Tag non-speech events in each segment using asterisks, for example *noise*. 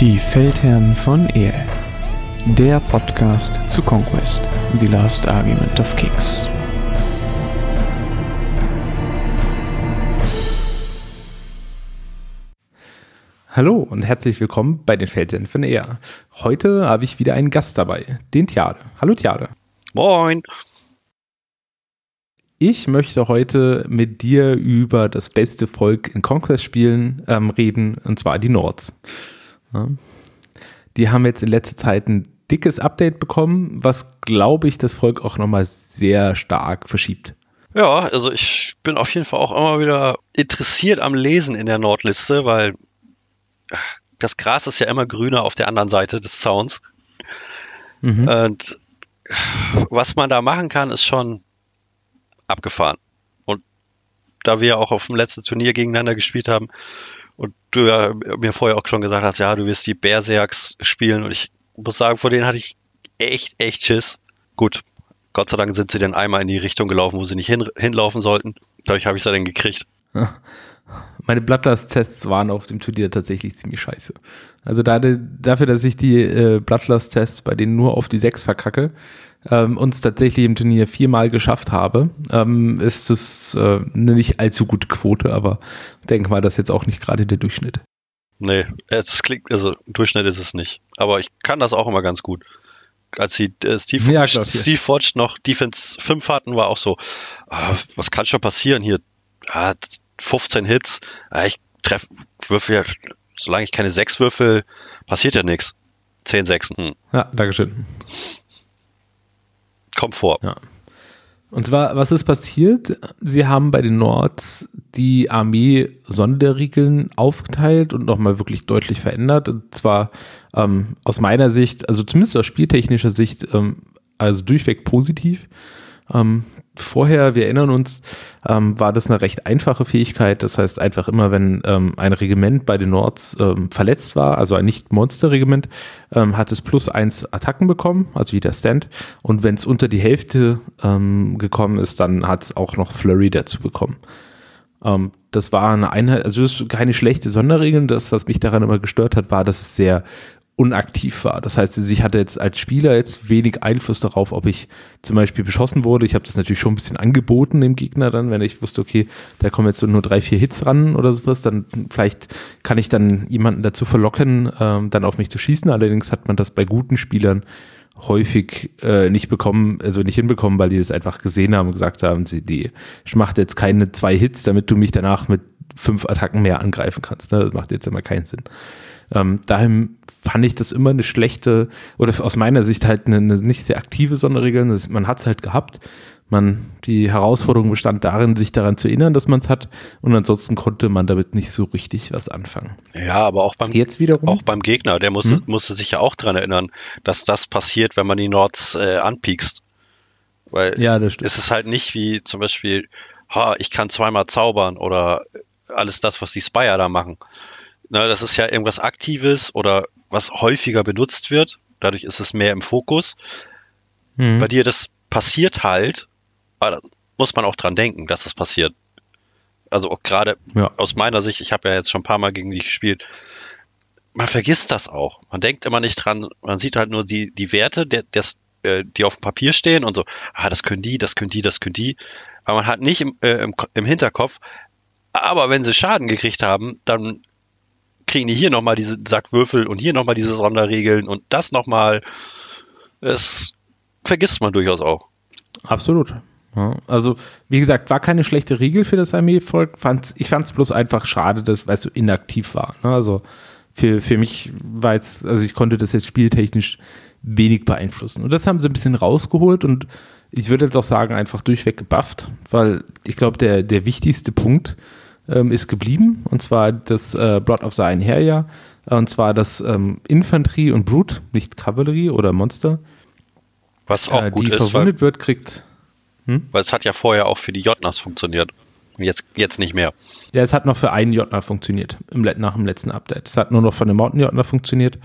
Die Feldherren von Ehl. Der Podcast zu Conquest, The Last Argument of Kings. Hallo und herzlich willkommen bei den Feldherren von Ehr. Heute habe ich wieder einen Gast dabei, den Tiade. Hallo Tiade. Moin. Ich möchte heute mit dir über das beste Volk in Conquest-Spielen ähm, reden, und zwar die Nords. Ja. Die haben jetzt in letzter Zeit ein dickes Update bekommen, was, glaube ich, das Volk auch nochmal sehr stark verschiebt. Ja, also ich bin auf jeden Fall auch immer wieder interessiert am Lesen in der Nordliste, weil das Gras ist ja immer grüner auf der anderen Seite des Zauns. Mhm. Und was man da machen kann, ist schon abgefahren. Und da wir auch auf dem letzten Turnier gegeneinander gespielt haben und du ja mir vorher auch schon gesagt hast, ja, du wirst die Berserks spielen und ich muss sagen, vor denen hatte ich echt, echt Schiss. Gut, Gott sei Dank sind sie dann einmal in die Richtung gelaufen, wo sie nicht hin, hinlaufen sollten. Dadurch habe ich sie dann gekriegt. *laughs* Meine Bloodlust-Tests waren auf dem Turnier tatsächlich ziemlich scheiße. Also da, dafür, dass ich die äh, Bloodlust-Tests bei denen nur auf die 6 verkacke, ähm, uns tatsächlich im Turnier viermal geschafft habe, ähm, ist es äh, eine nicht allzu gute Quote, aber denke mal, das ist jetzt auch nicht gerade der Durchschnitt. Nee, es klingt, also Durchschnitt ist es nicht. Aber ich kann das auch immer ganz gut. Als sie äh, Steve, ja, klar, Steve Forge noch Defense 5 hatten, war auch so, ah, was kann schon passieren hier? Ah, 15 Hits, ah, ich treffe Würfel ja, solange ich keine 6 würfel, passiert ja nichts. 10 Sechsen. Hm. Ja, Dankeschön. Kommt vor. Ja. Und zwar, was ist passiert? Sie haben bei den Nords die Armee Sonderregeln aufgeteilt und nochmal wirklich deutlich verändert. Und zwar ähm, aus meiner Sicht, also zumindest aus spieltechnischer Sicht, ähm, also durchweg positiv. Ähm, vorher, wir erinnern uns, ähm, war das eine recht einfache Fähigkeit. Das heißt einfach immer, wenn ähm, ein Regiment bei den Nords ähm, verletzt war, also ein Nicht-Monster-Regiment, ähm, hat es plus eins Attacken bekommen, also wie der Stand. Und wenn es unter die Hälfte ähm, gekommen ist, dann hat es auch noch Flurry dazu bekommen. Ähm, das war eine Einheit, also das ist keine schlechte Sonderregel. Das, was mich daran immer gestört hat, war, dass es sehr unaktiv war. Das heißt, ich hatte jetzt als Spieler jetzt wenig Einfluss darauf, ob ich zum Beispiel beschossen wurde. Ich habe das natürlich schon ein bisschen angeboten dem Gegner dann, wenn ich wusste, okay, da kommen jetzt nur drei, vier Hits ran oder sowas, dann vielleicht kann ich dann jemanden dazu verlocken, ähm, dann auf mich zu schießen. Allerdings hat man das bei guten Spielern häufig äh, nicht bekommen, also nicht hinbekommen, weil die das einfach gesehen haben und gesagt haben, sie, die, ich mache jetzt keine zwei Hits, damit du mich danach mit fünf Attacken mehr angreifen kannst. Ne? Das macht jetzt immer keinen Sinn. Ähm, daher fand ich das immer eine schlechte, oder aus meiner Sicht halt eine, eine nicht sehr aktive Sonderregel. Man hat es halt gehabt. Man, die Herausforderung bestand darin, sich daran zu erinnern, dass man es hat. Und ansonsten konnte man damit nicht so richtig was anfangen. Ja, aber auch beim, Jetzt wiederum? auch beim Gegner, der musste, hm? musste sich ja auch daran erinnern, dass das passiert, wenn man die Nords äh, anpiekst. Weil ja, das stimmt. es ist halt nicht wie zum Beispiel, ha, ich kann zweimal zaubern oder alles das, was die Spire da machen. Na, das ist ja irgendwas Aktives oder was häufiger benutzt wird. Dadurch ist es mehr im Fokus. Mhm. Bei dir, das passiert halt, aber da muss man auch dran denken, dass das passiert. Also auch gerade ja. aus meiner Sicht, ich habe ja jetzt schon ein paar Mal gegen dich gespielt, man vergisst das auch. Man denkt immer nicht dran, man sieht halt nur die, die Werte, der, des, äh, die auf dem Papier stehen und so, ah, das können die, das können die, das können die. Aber man hat nicht im, äh, im, im Hinterkopf, aber wenn sie Schaden gekriegt haben, dann kriegen die hier nochmal diese Sackwürfel und hier nochmal diese Sonderregeln und das nochmal. Das vergisst man durchaus auch. Absolut. Ja, also, wie gesagt, war keine schlechte Regel für das Armeevolk. ich fand es bloß einfach schade, dass, weil es so inaktiv war. Ne? Also, für, für mich war jetzt, also ich konnte das jetzt spieltechnisch wenig beeinflussen. Und das haben sie ein bisschen rausgeholt und ich würde jetzt auch sagen, einfach durchweg gebufft, weil ich glaube, der, der wichtigste Punkt ähm, ist geblieben, und zwar das äh, Blood of the Einherja, und zwar das ähm, Infanterie und Blut, nicht Kavallerie oder Monster. Was auch äh, gut die ist, verwundet weil, wird, kriegt. Hm? Weil es hat ja vorher auch für die Jotnas funktioniert. Jetzt, jetzt nicht mehr. Ja, es hat noch für einen Jotner funktioniert, im, nach dem letzten Update. Es hat nur noch von dem Mountain Jotner funktioniert.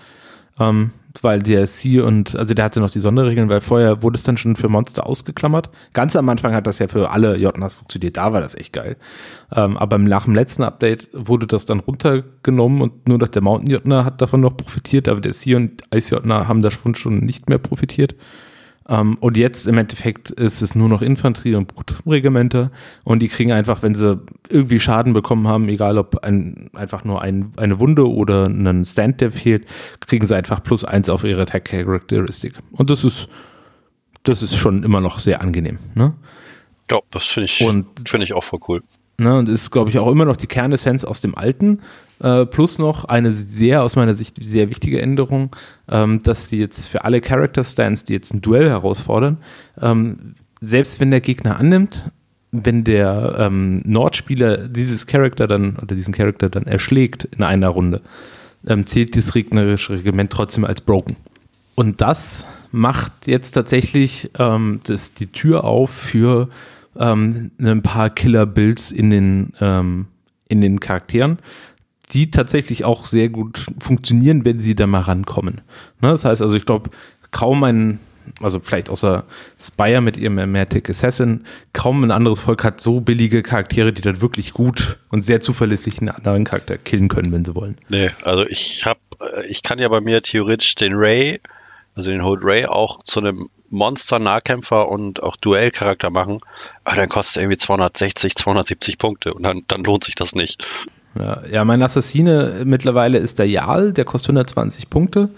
Ähm, weil der C und, also der hatte noch die Sonderregeln, weil vorher wurde es dann schon für Monster ausgeklammert. Ganz am Anfang hat das ja für alle JNAs funktioniert, da war das echt geil. Ähm, aber nach dem letzten Update wurde das dann runtergenommen und nur noch der Mountain JNA hat davon noch profitiert, aber der C und Ice JNA haben davon schon nicht mehr profitiert. Um, ähm, und jetzt im Endeffekt ist es nur noch Infanterie und Brutregimenter und die kriegen einfach, wenn sie irgendwie Schaden bekommen haben, egal ob ein, einfach nur ein, eine Wunde oder einen Stand, der fehlt, kriegen sie einfach plus eins auf ihre Attack Characteristic. Und das ist, das ist schon immer noch sehr angenehm. Ne? Ja, das finde ich, finde ich auch voll cool. Ne, und ist, glaube ich, auch immer noch die Kernessenz aus dem alten. Äh, plus noch eine sehr, aus meiner Sicht, sehr wichtige Änderung, ähm, dass sie jetzt für alle Character Stands, die jetzt ein Duell herausfordern, ähm, selbst wenn der Gegner annimmt, wenn der ähm, Nordspieler dieses Charakter dann oder diesen Charakter dann erschlägt in einer Runde, ähm, zählt das regnerische Regiment trotzdem als broken. Und das macht jetzt tatsächlich ähm, das, die Tür auf für ähm, ein paar Killer-Builds in den, ähm, in den Charakteren, die tatsächlich auch sehr gut funktionieren, wenn sie da mal rankommen. Ne? Das heißt also, ich glaube, kaum ein, also vielleicht außer Spire mit ihrem Ermatic Assassin, kaum ein anderes Volk hat so billige Charaktere, die dann wirklich gut und sehr zuverlässig einen anderen Charakter killen können, wenn sie wollen. Nee, also ich habe, äh, ich kann ja bei mir theoretisch den Ray, also den Hold Ray auch zu einem Monster-Nahkämpfer und auch Duellcharakter machen, aber dann kostet er irgendwie 260, 270 Punkte und dann, dann lohnt sich das nicht. Ja, ja, mein Assassine mittlerweile ist der Jarl, der kostet 120 Punkte.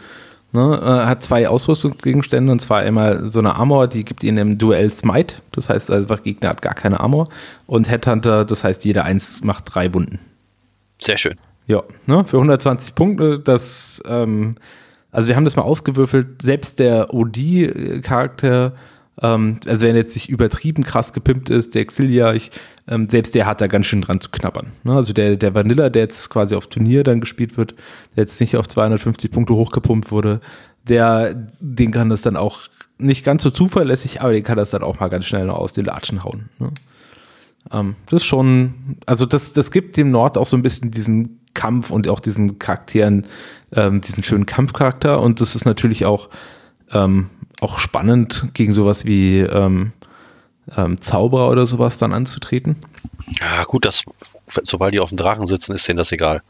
Ne, äh, hat zwei Ausrüstungsgegenstände und zwar einmal so eine Armor, die gibt ihnen im Duell Smite, das heißt einfach Gegner hat gar keine Armor und Headhunter, das heißt jeder eins macht drei Wunden. Sehr schön. Ja, ne, für 120 Punkte, das ähm, also wir haben das mal ausgewürfelt, selbst der OD-Charakter, ähm, also wenn er jetzt nicht übertrieben krass gepimpt ist, der Exilia, ich, ähm, selbst der hat da ganz schön dran zu knabbern. Ne? Also der, der Vanilla, der jetzt quasi auf Turnier dann gespielt wird, der jetzt nicht auf 250 Punkte hochgepumpt wurde, der, den kann das dann auch nicht ganz so zuverlässig, aber den kann das dann auch mal ganz schnell noch aus den Latschen hauen. Ne? Ähm, das ist schon, also das, das gibt dem Nord auch so ein bisschen diesen Kampf und auch diesen Charakteren, ähm, diesen schönen Kampfcharakter. Und das ist natürlich auch, ähm, auch spannend, gegen sowas wie ähm, ähm, Zauberer oder sowas dann anzutreten. Ja, gut, das, sobald die auf dem Drachen sitzen, ist denen das egal.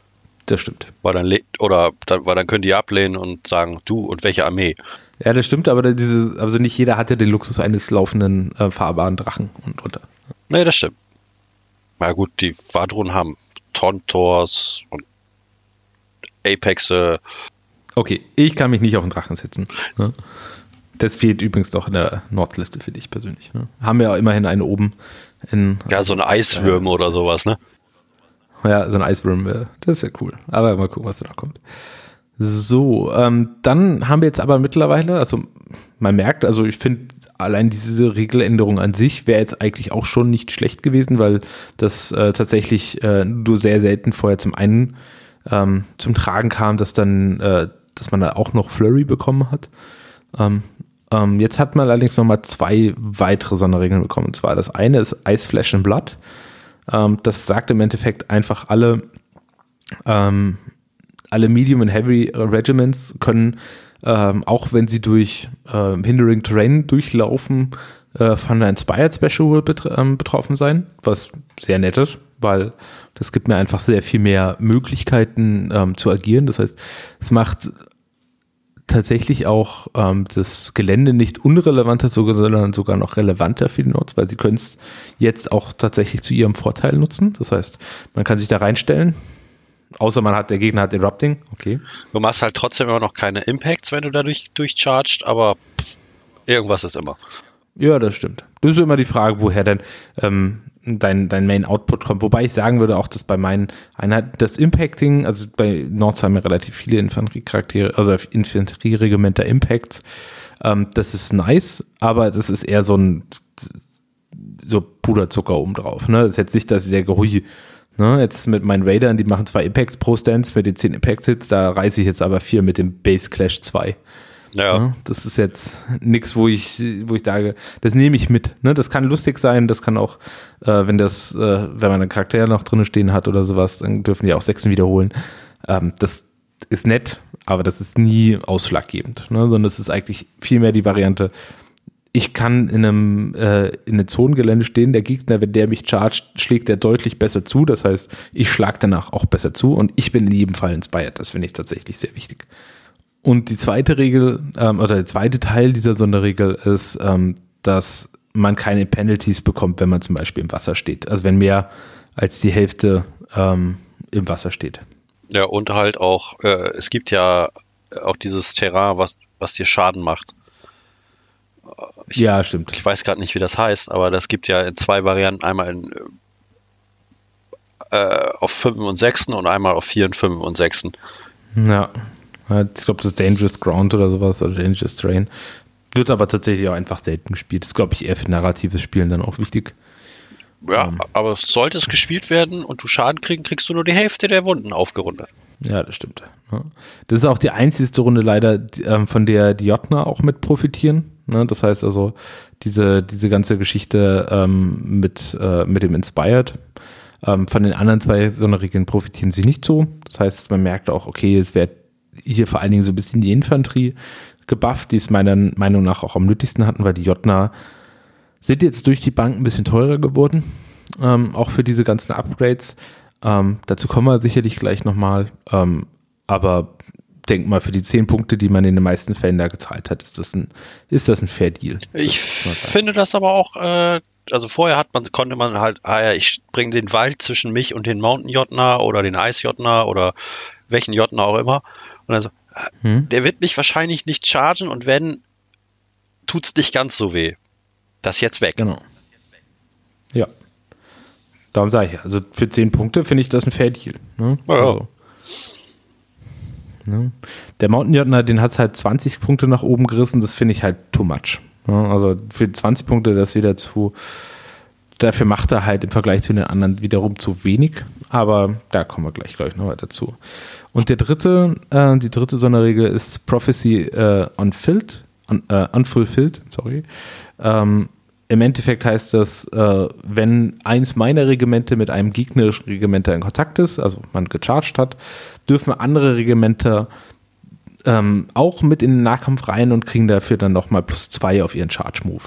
Das stimmt. Weil dann, oder, weil dann können die ablehnen und sagen, du und welche Armee. Ja, das stimmt, aber diese, also nicht jeder hat ja den Luxus eines laufenden äh, fahrbaren Drachen und drunter. Nee, das stimmt. Na gut, die Vadrun haben Tontors und Apexe. Okay, ich kann mich nicht auf den Drachen setzen. Ne? Das fehlt übrigens doch in der Nordliste für dich persönlich. Ne? Haben wir ja immerhin einen oben. In, ja, so eine Eiswürme äh, oder sowas, ne? Ja, so ein Eiswurm, äh, das ist ja cool. Aber mal gucken, was da noch kommt. So, ähm, dann haben wir jetzt aber mittlerweile, also man merkt, also ich finde allein diese Regeländerung an sich wäre jetzt eigentlich auch schon nicht schlecht gewesen, weil das äh, tatsächlich äh, nur sehr selten vorher zum einen ähm, zum Tragen kam, dass dann, äh, dass man da auch noch Flurry bekommen hat. Ähm, ähm, jetzt hat man allerdings nochmal zwei weitere Sonderregeln bekommen. Und zwar das eine ist Ice Flash and Blood. Ähm, das sagt im Endeffekt einfach alle ähm, alle Medium und Heavy Regiments können, ähm, auch wenn sie durch äh, Hindering Terrain durchlaufen, äh, von der Inspired Special bet ähm, betroffen sein, was sehr nett ist, weil das gibt mir einfach sehr viel mehr Möglichkeiten ähm, zu agieren. Das heißt, es macht tatsächlich auch ähm, das Gelände nicht unrelevanter, sondern sogar noch relevanter für die Notes, weil sie können es jetzt auch tatsächlich zu ihrem Vorteil nutzen. Das heißt, man kann sich da reinstellen, Außer man hat, der Gegner hat Erupting, okay. Du machst halt trotzdem immer noch keine Impacts, wenn du dadurch durchcharged, aber irgendwas ist immer. Ja, das stimmt. Das ist immer die Frage, woher denn ähm, dein, dein Main Output kommt. Wobei ich sagen würde auch, dass bei meinen Einheiten das Impacting, also bei Nords haben wir relativ viele Infanteriecharaktere, also Infanterieregimenter Impacts. Ähm, das ist nice, aber das ist eher so ein so Puderzucker obendrauf. Ne? Das ist jetzt nicht, dass der Gehui Ne, jetzt mit meinen Raidern, die machen zwei Impacts pro Stance mit den 10 Impact-Hits, da reiße ich jetzt aber vier mit dem Base Clash 2. Ja. Ne, das ist jetzt nichts, wo ich, wo ich sage, das nehme ich mit. Ne, das kann lustig sein, das kann auch, äh, wenn das, äh, wenn man einen Charakter noch drin stehen hat oder sowas, dann dürfen die auch Sechsen wiederholen. Ähm, das ist nett, aber das ist nie ausschlaggebend, ne? sondern es ist eigentlich vielmehr die Variante, ich kann in einem, äh, in einem Zonengelände stehen, der Gegner, wenn der mich chargt, schlägt er deutlich besser zu. Das heißt, ich schlage danach auch besser zu und ich bin in jedem Fall inspired. Das finde ich tatsächlich sehr wichtig. Und die zweite Regel, ähm, oder der zweite Teil dieser Sonderregel ist, ähm, dass man keine Penalties bekommt, wenn man zum Beispiel im Wasser steht. Also wenn mehr als die Hälfte ähm, im Wasser steht. Ja, und halt auch, äh, es gibt ja auch dieses Terrain, was, was dir Schaden macht. Ich, ja, stimmt. Ich weiß gerade nicht, wie das heißt, aber das gibt ja in zwei Varianten, einmal in, äh, auf 5 und 6 und einmal auf 4 und 5 und 6. Ja, ich glaube, das ist Dangerous Ground oder sowas, also Dangerous Terrain. Wird aber tatsächlich auch einfach selten gespielt. Das ist, glaube ich, eher für narratives Spielen dann auch wichtig. Ja, um, aber sollte es gespielt werden und du Schaden kriegen, kriegst du nur die Hälfte der Wunden aufgerundet. Ja, das stimmt. Das ist auch die einzigste Runde leider, ähm, von der die Jotner auch mit profitieren. Ne? Das heißt also, diese, diese ganze Geschichte ähm, mit, äh, mit dem Inspired. Ähm, von den anderen zwei Sonderregeln profitieren sie nicht so. Das heißt, man merkt auch, okay, es wird hier vor allen Dingen so ein bisschen die Infanterie gebufft, die es meiner Meinung nach auch am nötigsten hatten, weil die Jotner sind jetzt durch die Bank ein bisschen teurer geworden, ähm, auch für diese ganzen Upgrades. Ähm, dazu kommen wir sicherlich gleich nochmal. Ähm, aber denk mal, für die zehn Punkte, die man in den meisten Fällen da gezahlt hat, ist das ein, ist das ein Fair Deal. Ich finde das aber auch, äh, also vorher hat man, konnte man halt, ah ja, ich bringe den Wald zwischen mich und den Mountain Jotner oder den Eis Jotner oder welchen Jotner auch immer. Und also, hm? der wird mich wahrscheinlich nicht chargen und wenn, tut es nicht ganz so weh. Das jetzt weg. Genau. Ja. Darum sage ich, also für zehn Punkte finde ich das ein Fair Deal. Ne? Ja, also. Ne? Der Mountain den hat es halt 20 Punkte nach oben gerissen, das finde ich halt too much. Ne? Also für 20 Punkte das wieder zu, dafür macht er halt im Vergleich zu den anderen wiederum zu wenig, aber da kommen wir gleich, gleich noch weiter zu. Und der dritte, äh, die dritte Sonderregel ist Prophecy äh, unfilled, un, äh, unfulfilled, sorry. Ähm, im Endeffekt heißt das, äh, wenn eins meiner Regimente mit einem gegnerischen Regimenter in Kontakt ist, also man gecharged hat, dürfen andere Regimenter ähm, auch mit in den Nahkampf rein und kriegen dafür dann nochmal plus zwei auf ihren Charge-Move.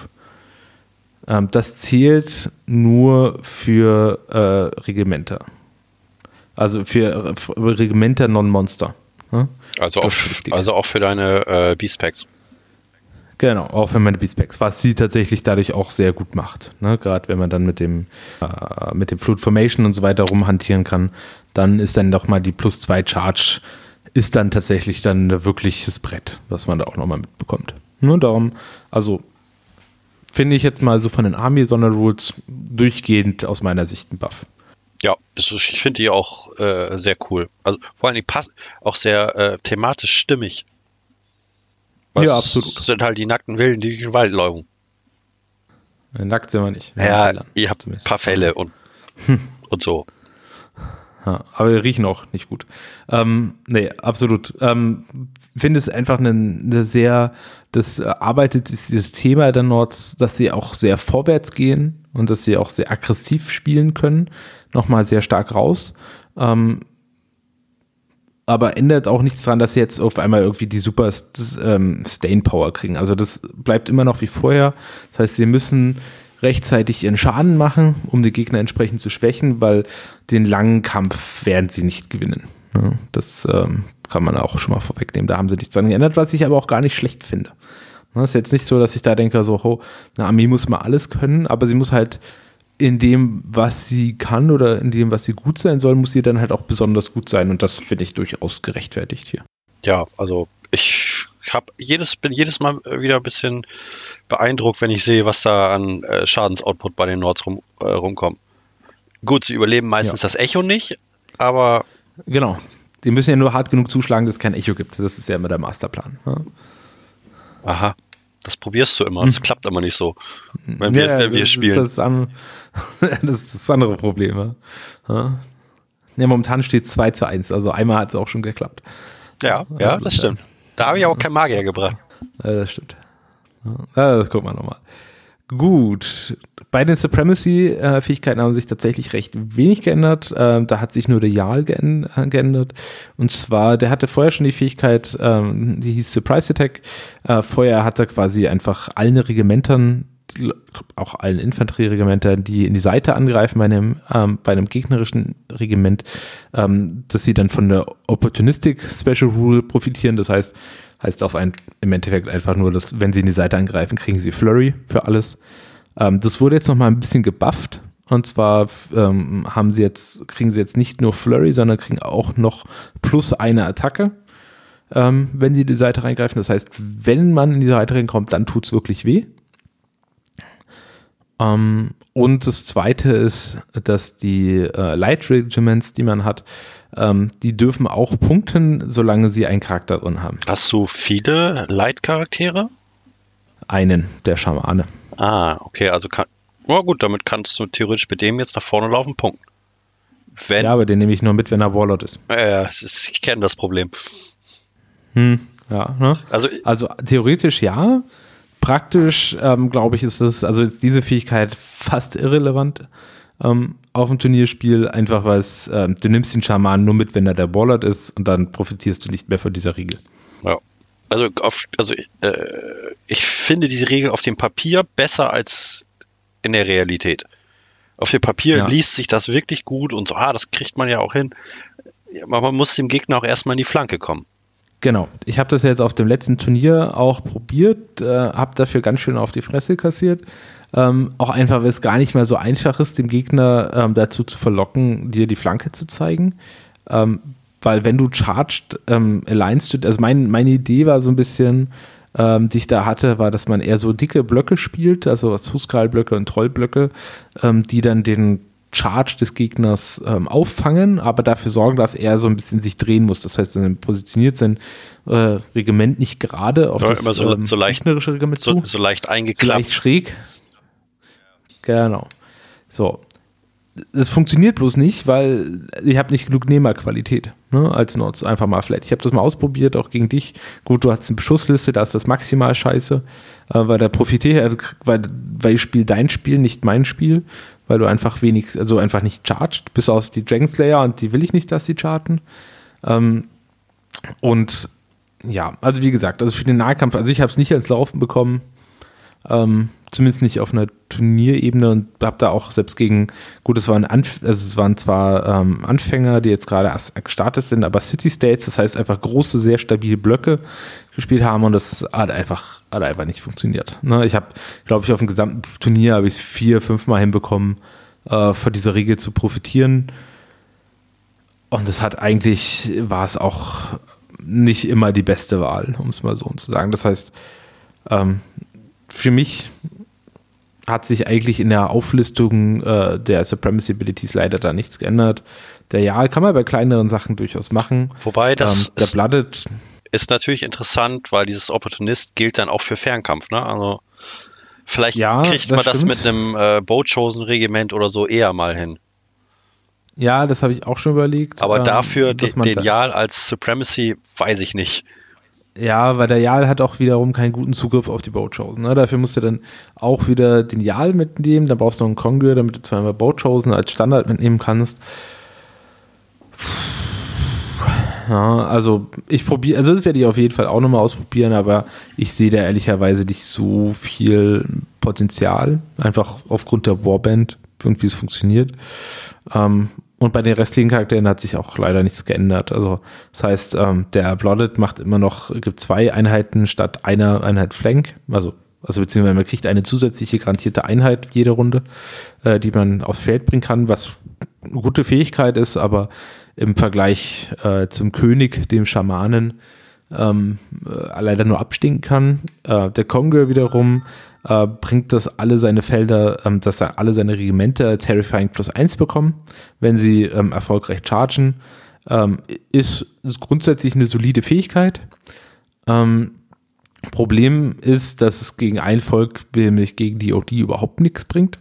Ähm, das zählt nur für äh, Regimenter. Also für, für Regimenter Non-Monster. Ne? Also, auch, also auch für deine äh, Beast-Packs. Genau, auch für meine B-Specs, was sie tatsächlich dadurch auch sehr gut macht. Ne? Gerade wenn man dann mit dem, äh, mit dem Fluid Formation und so weiter rumhantieren kann, dann ist dann doch mal die plus 2 Charge, ist dann tatsächlich dann ein wirkliches Brett, was man da auch nochmal mitbekommt. Nur darum, also finde ich jetzt mal so von den Army-Sonderrules durchgehend aus meiner Sicht ein Buff. Ja, ich finde die auch äh, sehr cool. Also vor allem die passt auch sehr äh, thematisch stimmig. Was ja, absolut. sind halt die nackten Wilden, die durch den Wald laufen. Nackt sind wir nicht. Wir ja, ihr habt ein paar Fälle und, *laughs* und so. Ja, aber wir riechen auch nicht gut. Ähm, nee, absolut. Ähm, finde es einfach eine, eine sehr, das arbeitet dieses Thema der Nords, dass sie auch sehr vorwärts gehen und dass sie auch sehr aggressiv spielen können, nochmal sehr stark raus. Ähm, aber ändert auch nichts daran, dass sie jetzt auf einmal irgendwie die super ähm, Stain Power kriegen. Also das bleibt immer noch wie vorher. Das heißt, sie müssen rechtzeitig ihren Schaden machen, um die Gegner entsprechend zu schwächen, weil den langen Kampf werden sie nicht gewinnen. Das ähm, kann man auch schon mal vorwegnehmen. Da haben sie nichts dran geändert, was ich aber auch gar nicht schlecht finde. Es ist jetzt nicht so, dass ich da denke, so, oh, eine Armee muss mal alles können, aber sie muss halt in dem, was sie kann oder in dem, was sie gut sein soll, muss sie dann halt auch besonders gut sein. Und das finde ich durchaus gerechtfertigt hier. Ja, also ich hab jedes, bin jedes Mal wieder ein bisschen beeindruckt, wenn ich sehe, was da an äh, Schadensoutput bei den Nords rum, äh, rumkommt. Gut, sie überleben meistens ja. das Echo nicht, aber. Genau. Die müssen ja nur hart genug zuschlagen, dass es kein Echo gibt. Das ist ja immer der Masterplan. Ja? Aha. Das probierst du immer, das hm. klappt aber nicht so, wenn wir, ja, wenn wir spielen. Das ist, das, *laughs* das ist, das andere Problem. Ja, ja momentan steht es 2 zu 1, also einmal hat es auch schon geklappt. Ja, ja, das stimmt. Da habe ich auch kein Magier gebracht. Ja, das stimmt. Ja, das gucken wir nochmal. Gut. Bei den Supremacy-Fähigkeiten haben sich tatsächlich recht wenig geändert. Ähm, da hat sich nur der Jarl geändert. Und zwar, der hatte vorher schon die Fähigkeit, ähm, die hieß Surprise Attack. Äh, vorher hat er quasi einfach allen Regimentern auch allen Infanterieregimentern, die in die Seite angreifen bei einem, ähm, bei einem gegnerischen Regiment, dass sie dann von der Opportunistic Special Rule profitieren. Das heißt, heißt auf ein, im Endeffekt einfach nur, dass wenn sie in die Seite angreifen, kriegen sie Flurry für alles. Ähm, das wurde jetzt noch mal ein bisschen gebufft. Und zwar ähm, haben sie jetzt, kriegen sie jetzt nicht nur Flurry, sondern kriegen auch noch plus eine Attacke, ähm, wenn sie die Seite reingreifen. Das heißt, wenn man in die Seite reinkommt, dann tut es wirklich weh. Ähm, und das zweite ist, dass die äh, Light Regiments, die man hat, ähm, die dürfen auch punkten, solange sie einen Charakter drin haben. Hast du viele Light-Charaktere? Einen, der Schamane. Ah, okay, also kann, oh gut, damit kannst du theoretisch mit dem jetzt nach vorne laufen, punkten. Wenn, ja, aber den nehme ich nur mit, wenn er Warlord ist. Ja, ist, ich kenne das Problem. Hm, ja, ne? also, also theoretisch ja. Praktisch, ähm, glaube ich, ist das, also ist diese Fähigkeit fast irrelevant ähm, auf dem Turnierspiel, einfach weil es, ähm, du nimmst den Schaman nur mit, wenn er der Warlord ist und dann profitierst du nicht mehr von dieser Regel. Ja. Also, auf, also äh, ich finde diese Regel auf dem Papier besser als in der Realität. Auf dem Papier ja. liest sich das wirklich gut und so, ah, das kriegt man ja auch hin. Aber man muss dem Gegner auch erstmal in die Flanke kommen. Genau. Ich habe das jetzt auf dem letzten Turnier auch probiert, äh, habe dafür ganz schön auf die Fresse kassiert. Ähm, auch einfach, weil es gar nicht mehr so einfach ist, dem Gegner ähm, dazu zu verlocken, dir die Flanke zu zeigen. Ähm, weil wenn du charged, ähm, alignst also mein, meine Idee war so ein bisschen, ähm, die ich da hatte, war, dass man eher so dicke Blöcke spielt, also Zuskalblöcke und Trollblöcke, ähm, die dann den Charge des Gegners ähm, auffangen, aber dafür sorgen, dass er so ein bisschen sich drehen muss. Das heißt, dann positioniert sein äh, Regiment nicht gerade auf ja, das so, ähm, so leicht, gegnerische Regiment so, zu. So leicht eingeklappt. Leicht schräg. Genau. So. Es funktioniert bloß nicht, weil ich habe nicht genug Nehmerqualität ne, als Nots einfach mal flat. Ich habe das mal ausprobiert, auch gegen dich. Gut, du hast eine Beschussliste, da ist das maximal scheiße, äh, weil der profitiert, weil, weil ich spiele dein Spiel, nicht mein Spiel weil du einfach wenig, also einfach nicht charged, bis aus die Dragon Slayer und die will ich nicht, dass die charten. Ähm, und ja, also wie gesagt, also für den Nahkampf, also ich habe es nicht als Laufen bekommen, ähm, zumindest nicht auf einer Turnierebene und habe da auch selbst gegen, gut, es waren, Anf also es waren zwar ähm, Anfänger, die jetzt gerade gestartet sind, aber City States, das heißt einfach große, sehr stabile Blöcke gespielt haben und das hat einfach, hat einfach nicht funktioniert. Ne? Ich habe, glaube ich, auf dem gesamten Turnier habe ich es vier, fünf Mal hinbekommen, äh, von dieser Regel zu profitieren. Und es hat eigentlich, war es auch nicht immer die beste Wahl, um es mal so zu sagen. Das heißt, ähm, für mich hat sich eigentlich in der Auflistung äh, der Supremacy Abilities leider da nichts geändert. Der Ja kann man bei kleineren Sachen durchaus machen. Wobei das ähm, der ist, Blooded ist natürlich interessant, weil dieses Opportunist gilt dann auch für Fernkampf. Ne? Also vielleicht ja, kriegt man das, das mit einem äh, Boat-Chosen-Regiment oder so eher mal hin. Ja, das habe ich auch schon überlegt. Aber ähm, dafür den, Jahl als Supremacy weiß ich nicht. Ja, weil der Jal hat auch wiederum keinen guten Zugriff auf die Boatchosen. Ne? Dafür musst du dann auch wieder den Jal mitnehmen. Dann brauchst du noch einen Congress, damit du zweimal Boatchosen als Standard mitnehmen kannst. Ja, also ich probiere, also das werde ich auf jeden Fall auch nochmal ausprobieren, aber ich sehe da ehrlicherweise nicht so viel Potenzial, einfach aufgrund der Warband und wie es funktioniert. Ähm, und bei den restlichen Charakteren hat sich auch leider nichts geändert. Also das heißt, ähm, der Blooded macht immer noch, gibt zwei Einheiten statt einer Einheit Flank. Also, also beziehungsweise man kriegt eine zusätzliche garantierte Einheit jede Runde, äh, die man aufs Feld bringen kann, was eine gute Fähigkeit ist, aber im Vergleich äh, zum König, dem Schamanen, ähm, äh, leider nur abstinken kann. Äh, der Kongo wiederum äh, bringt das alle seine Felder, ähm, dass er alle seine Regimente Terrifying plus 1 bekommen, wenn sie ähm, erfolgreich chargen. Ähm, ist, ist, grundsätzlich eine solide Fähigkeit. Ähm, Problem ist, dass es gegen ein Volk, nämlich gegen die OD, überhaupt nichts bringt.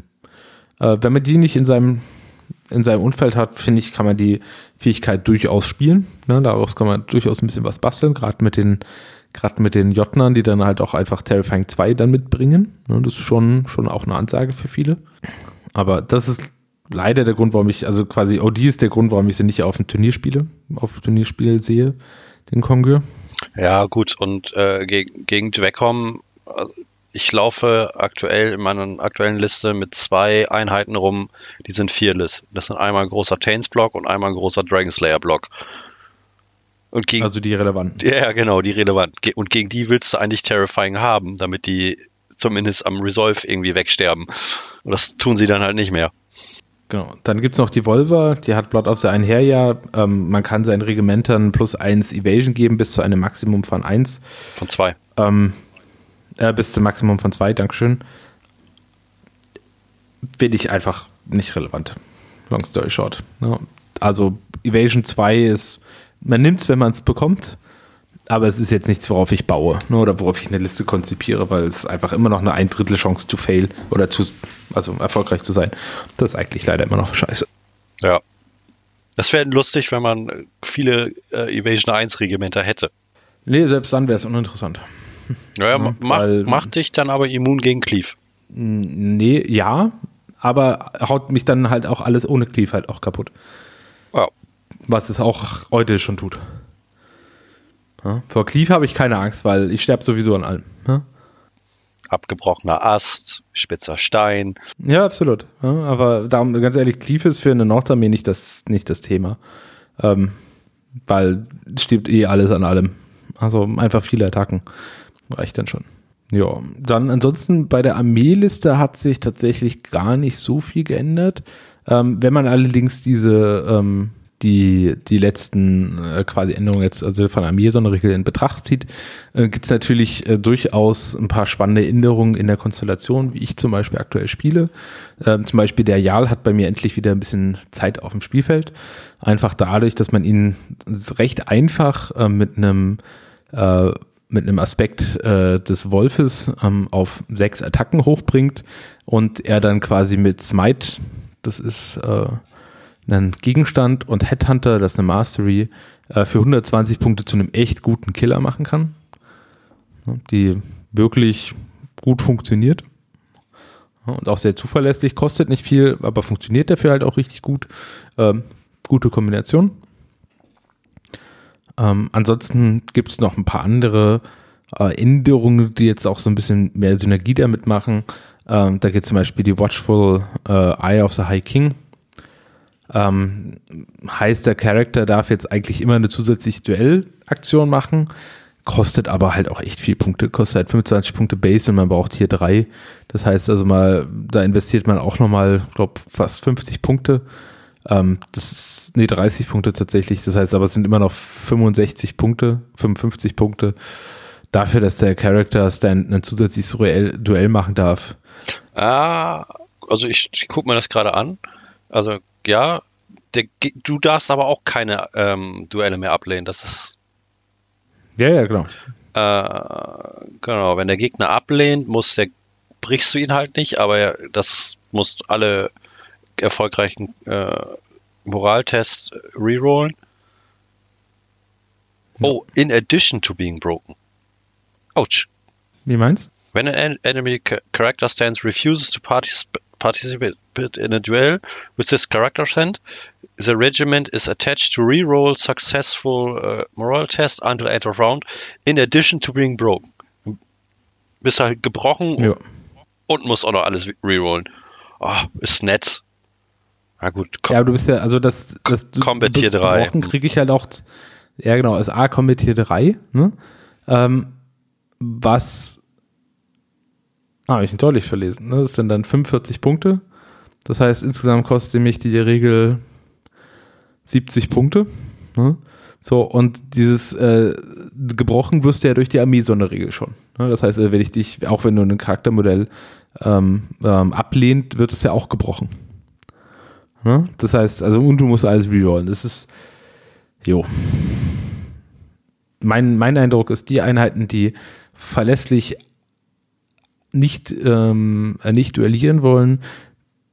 Äh, wenn man die nicht in seinem, in seinem Umfeld hat, finde ich, kann man die Fähigkeit durchaus spielen. Ne? Daraus kann man durchaus ein bisschen was basteln, gerade mit den Gerade mit den Jotnern, die dann halt auch einfach Terrifying 2 dann mitbringen. Ne, das ist schon, schon auch eine Ansage für viele. Aber das ist leider der Grund, warum ich, also quasi OD ist der Grund, warum ich sie nicht auf dem Turnier spiele, auf dem Turnierspiel sehe, den Kongür. Ja, gut, und äh, gegen, gegen Dwecom, also ich laufe aktuell in meiner aktuellen Liste mit zwei Einheiten rum, die sind vierless. Das sind einmal ein großer Tains-Block und einmal ein großer Dragonslayer-Block. Also die relevanten. Ja, genau, die relevanten. Und gegen die willst du eigentlich Terrifying haben, damit die zumindest am Resolve irgendwie wegsterben. Und das tun sie dann halt nicht mehr. Genau. Dann gibt es noch die Volva, die hat Blood of the Einherja. Ähm, man kann seinen Regimentern plus 1 Evasion geben, bis zu einem Maximum von 1. Von 2. Ähm, äh, bis zum Maximum von 2, Dankeschön. Finde ich einfach nicht relevant. Long story short. Ja. Ne? Also Evasion 2 ist, man nimmt es, wenn man es bekommt aber es ist jetzt nichts, worauf ich baue ne, oder worauf ich eine Liste konzipiere, weil es einfach immer noch eine ein Drittel Chance to fail oder zu, also erfolgreich zu sein. Das ist eigentlich leider immer noch scheiße. Ja. Das wäre lustig, wenn man viele äh, Evasion 1 Regimenter hätte. Nee, selbst dann wäre es uninteressant. Naja, ja, *laughs* macht, macht dich dann aber immun gegen Cleave. Nee, ja, aber haut mich dann halt auch alles ohne Cleave halt auch kaputt. Was es auch heute schon tut. Ja, vor Cleave habe ich keine Angst, weil ich sterbe sowieso an allem. Ja? Abgebrochener Ast, spitzer Stein. Ja, absolut. Ja, aber darum, ganz ehrlich, Cleave ist für eine Nordarmee nicht das, nicht das Thema. Ähm, weil stirbt eh alles an allem. Also einfach viele Attacken. Reicht dann schon. Ja, dann ansonsten bei der Armeeliste hat sich tatsächlich gar nicht so viel geändert. Ähm, wenn man allerdings diese ähm, die, die letzten äh, quasi Änderungen jetzt also von Armee-Sonderregel in Betracht zieht, äh, gibt es natürlich äh, durchaus ein paar spannende Änderungen in der Konstellation, wie ich zum Beispiel aktuell spiele. Ähm, zum Beispiel der Jarl hat bei mir endlich wieder ein bisschen Zeit auf dem Spielfeld. Einfach dadurch, dass man ihn recht einfach äh, mit einem äh, mit einem Aspekt äh, des Wolfes ähm, auf sechs Attacken hochbringt und er dann quasi mit Smite, das ist äh, einen Gegenstand und Headhunter, das ist eine Mastery, äh, für 120 Punkte zu einem echt guten Killer machen kann. Die wirklich gut funktioniert. Und auch sehr zuverlässig, kostet nicht viel, aber funktioniert dafür halt auch richtig gut. Ähm, gute Kombination. Ähm, ansonsten gibt es noch ein paar andere äh, Änderungen, die jetzt auch so ein bisschen mehr Synergie damit machen. Ähm, da geht zum Beispiel die Watchful äh, Eye of the High King ähm, heißt, der Charakter darf jetzt eigentlich immer eine zusätzliche Duellaktion machen, kostet aber halt auch echt viel Punkte, kostet halt 25 Punkte Base und man braucht hier drei. Das heißt also mal, da investiert man auch nochmal, glaube fast 50 Punkte. Ähm, das ist, nee, 30 Punkte tatsächlich. Das heißt aber, es sind immer noch 65 Punkte, 55 Punkte dafür, dass der Charakter Stand ein zusätzliches Duell, Duell machen darf. Ah, also ich, ich gucke mir das gerade an. Also ja, der, du darfst aber auch keine ähm, Duelle mehr ablehnen. Das ist. Ja, ja, genau. Äh, genau, wenn der Gegner ablehnt, muss der, brichst du ihn halt nicht, aber das muss alle erfolgreichen äh, Moraltests rerollen. Oh, in addition to being broken. Ouch. Wie meinst? When an enemy character stands refuses to participate participate in a duel with this character sent. The regiment is attached to reroll successful uh, moral test until end of round, in addition to being broken. Bist halt gebrochen ja. und musst auch noch alles rerollen. Oh, ist nett. Na gut. Ja, du bist ja, also das, das Combat Tier 3. Gebrochen kriege ich halt auch, ja genau, als A Combat Tier 3, ne? Ähm, was Ah, habe ich ihn deutlich verlesen. Ne? Das sind dann 45 Punkte. Das heißt, insgesamt kostet mich die Regel 70 Punkte. Ne? So, und dieses äh, gebrochen wirst du ja durch die Armee-Sonderregel schon. Ne? Das heißt, wenn ich dich, auch wenn du ein Charaktermodell ähm, ähm, ablehnt, wird es ja auch gebrochen. Ne? Das heißt, also und du musst alles rerollen. Das ist, jo. Mein, mein Eindruck ist, die Einheiten, die verlässlich nicht, ähm, nicht duellieren wollen,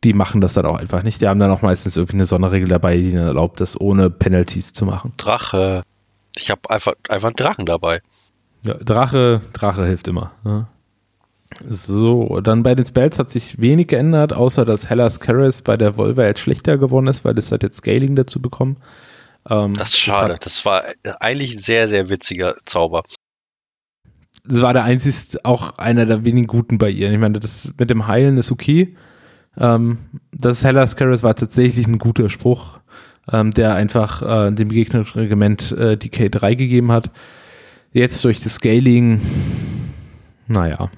die machen das dann auch einfach nicht. Die haben dann auch meistens irgendwie eine Sonderregel dabei, die ihnen erlaubt, das ohne Penalties zu machen. Drache. Ich habe einfach, einfach einen Drachen dabei. Ja, Drache, Drache hilft immer. Ja. So, dann bei den Spells hat sich wenig geändert, außer dass Hellas Keres bei der Volva jetzt schlechter geworden ist, weil das hat jetzt Scaling dazu bekommen. Ähm, das ist schade. Das, das, war eigentlich ein sehr, sehr witziger Zauber. Das war der einzigste, auch einer der wenigen guten bei ihr. Ich meine, das mit dem Heilen ist okay. Ähm, das Hellas Keres war tatsächlich ein guter Spruch, ähm, der einfach äh, dem gegnerischen Regiment äh, die K3 gegeben hat. Jetzt durch das Scaling, naja,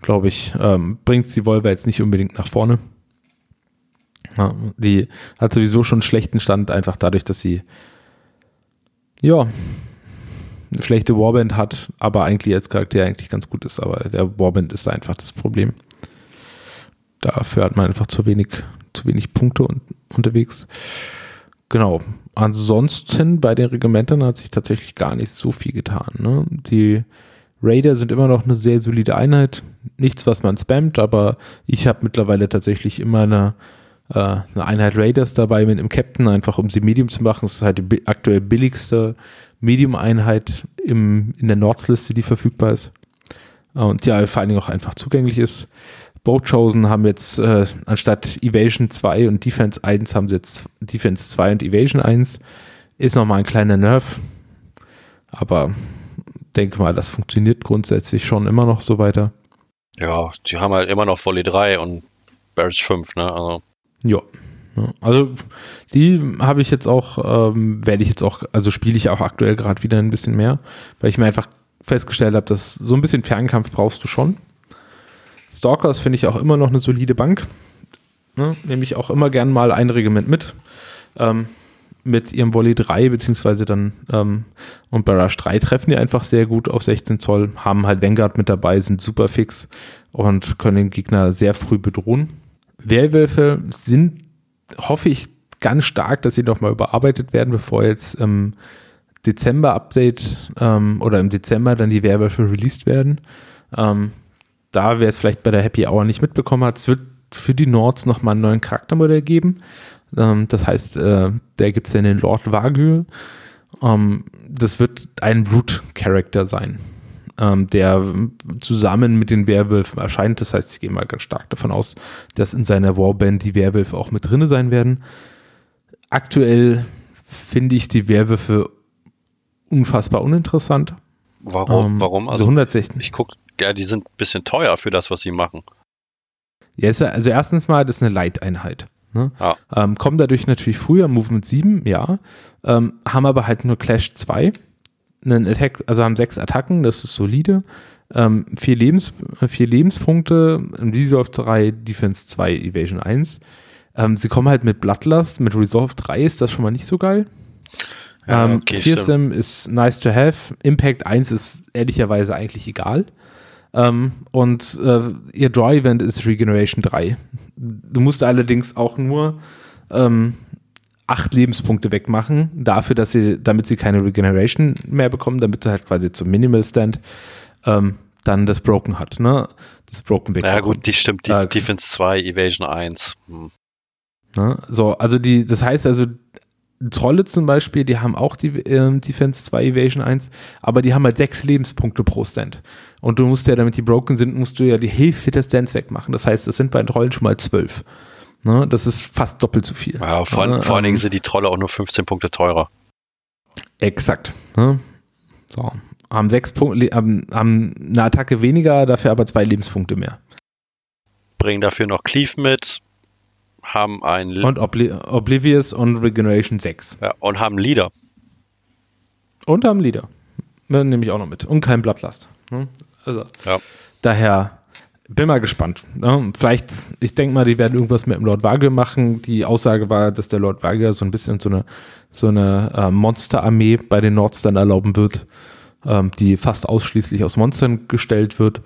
glaube ich, ähm, bringt die Volvo jetzt nicht unbedingt nach vorne. Ja, die hat sowieso schon einen schlechten Stand, einfach dadurch, dass sie ja schlechte Warband hat, aber eigentlich als Charakter eigentlich ganz gut ist. Aber der Warband ist einfach das Problem. Dafür hat man einfach zu wenig, zu wenig Punkte un unterwegs. Genau. Ansonsten bei den Regimentern hat sich tatsächlich gar nicht so viel getan. Ne? Die Raider sind immer noch eine sehr solide Einheit. Nichts, was man spammt, aber ich habe mittlerweile tatsächlich immer eine, äh, eine Einheit Raiders dabei mit dem Captain, einfach um sie Medium zu machen. Das ist halt die aktuell billigste Medium-Einheit in der Nordsliste, die verfügbar ist. Und ja, vor allen Dingen auch einfach zugänglich ist. Boat Chosen haben jetzt äh, anstatt Evasion 2 und Defense 1 haben sie jetzt Defense 2 und Evasion 1. Ist nochmal ein kleiner Nerv. Aber denke mal, das funktioniert grundsätzlich schon immer noch so weiter. Ja, die haben halt immer noch Volley 3 und Barrage 5, ne? Also. Ja. Also die habe ich jetzt auch, ähm, werde ich jetzt auch, also spiele ich auch aktuell gerade wieder ein bisschen mehr, weil ich mir einfach festgestellt habe, dass so ein bisschen Fernkampf brauchst du schon. Stalkers finde ich auch immer noch eine solide Bank. Ne? Nehme ich auch immer gern mal ein Regiment mit. Ähm, mit ihrem Volley 3 beziehungsweise dann ähm, und Barrage 3 treffen die einfach sehr gut auf 16 Zoll, haben halt Vanguard mit dabei, sind super fix und können den Gegner sehr früh bedrohen. Werwölfe sind, hoffe ich, ganz stark, dass sie nochmal überarbeitet werden, bevor jetzt im Dezember-Update ähm, oder im Dezember dann die Werwölfe released werden. Ähm, da, wer es vielleicht bei der Happy Hour nicht mitbekommen hat, es wird für die Nords nochmal einen neuen Charaktermodell geben. Ähm, das heißt, äh, der gibt es dann den Lord Wagyu. Ähm, das wird ein Root-Character sein, ähm, der zusammen mit den Werwölfen erscheint. Das heißt, ich gehe mal ganz stark davon aus, dass in seiner Warband die Werwölfe auch mit drin sein werden. Aktuell finde ich die Werwölfe unfassbar uninteressant. Warum? Ähm, Warum? Also, also 116. Ich gucke, ja, die sind ein bisschen teuer für das, was sie machen. Ja, also erstens mal, das ist eine Leiteinheit. Ne? Ja. Ähm, kommen dadurch natürlich früher, Movement 7, ja, ähm, haben aber halt nur Clash 2, einen Attack, also haben sechs Attacken, das ist solide, ähm, vier, Lebens, vier Lebenspunkte, Resolve 3, Defense 2, Evasion 1. Ähm, sie kommen halt mit Bloodlust, mit Resolve 3 ist das schon mal nicht so geil. Ja, ähm, okay, Fearsome ist nice to have. Impact 1 ist ehrlicherweise eigentlich egal. Ähm, und äh, ihr Draw-Event ist Regeneration 3. Du musst allerdings auch nur ähm, acht Lebenspunkte wegmachen, dafür, dass sie, damit sie keine Regeneration mehr bekommen, damit sie halt quasi zum Minimal Stand ähm, dann das Broken hat, ne? Das Broken weg. Ja gut, die stimmt, die, äh, Defense 2, Evasion 1. Hm. Ne? So, also die, das heißt also, Trolle zum Beispiel, die haben auch die äh, Defense 2 Evasion 1, aber die haben halt sechs Lebenspunkte pro Stand. Und du musst ja, damit die broken sind, musst du ja die Hälfte des Stands wegmachen. Das heißt, das sind bei Trollen schon mal zwölf. Ne? Das ist fast doppelt so viel. Ja, vor, ne? vor allen Dingen ähm, sind die Trolle auch nur 15 Punkte teurer. Exakt. Ne? So. Haben sechs Punkte, haben, haben eine Attacke weniger, dafür aber zwei Lebenspunkte mehr. Bringen dafür noch Cleave mit, haben ein und Obli Oblivious und Regeneration 6. Ja, und haben Leader. Und haben Leader. Ne, nehme ich auch noch mit. Und kein Blattlast. Ne? Also, ja. daher bin mal gespannt. Ne? Vielleicht, ich denke mal, die werden irgendwas mit dem Lord Vage machen. Die Aussage war, dass der Lord Vage so ein bisschen so eine, so eine äh, Monsterarmee bei den Nords dann erlauben wird, ähm, die fast ausschließlich aus Monstern gestellt wird.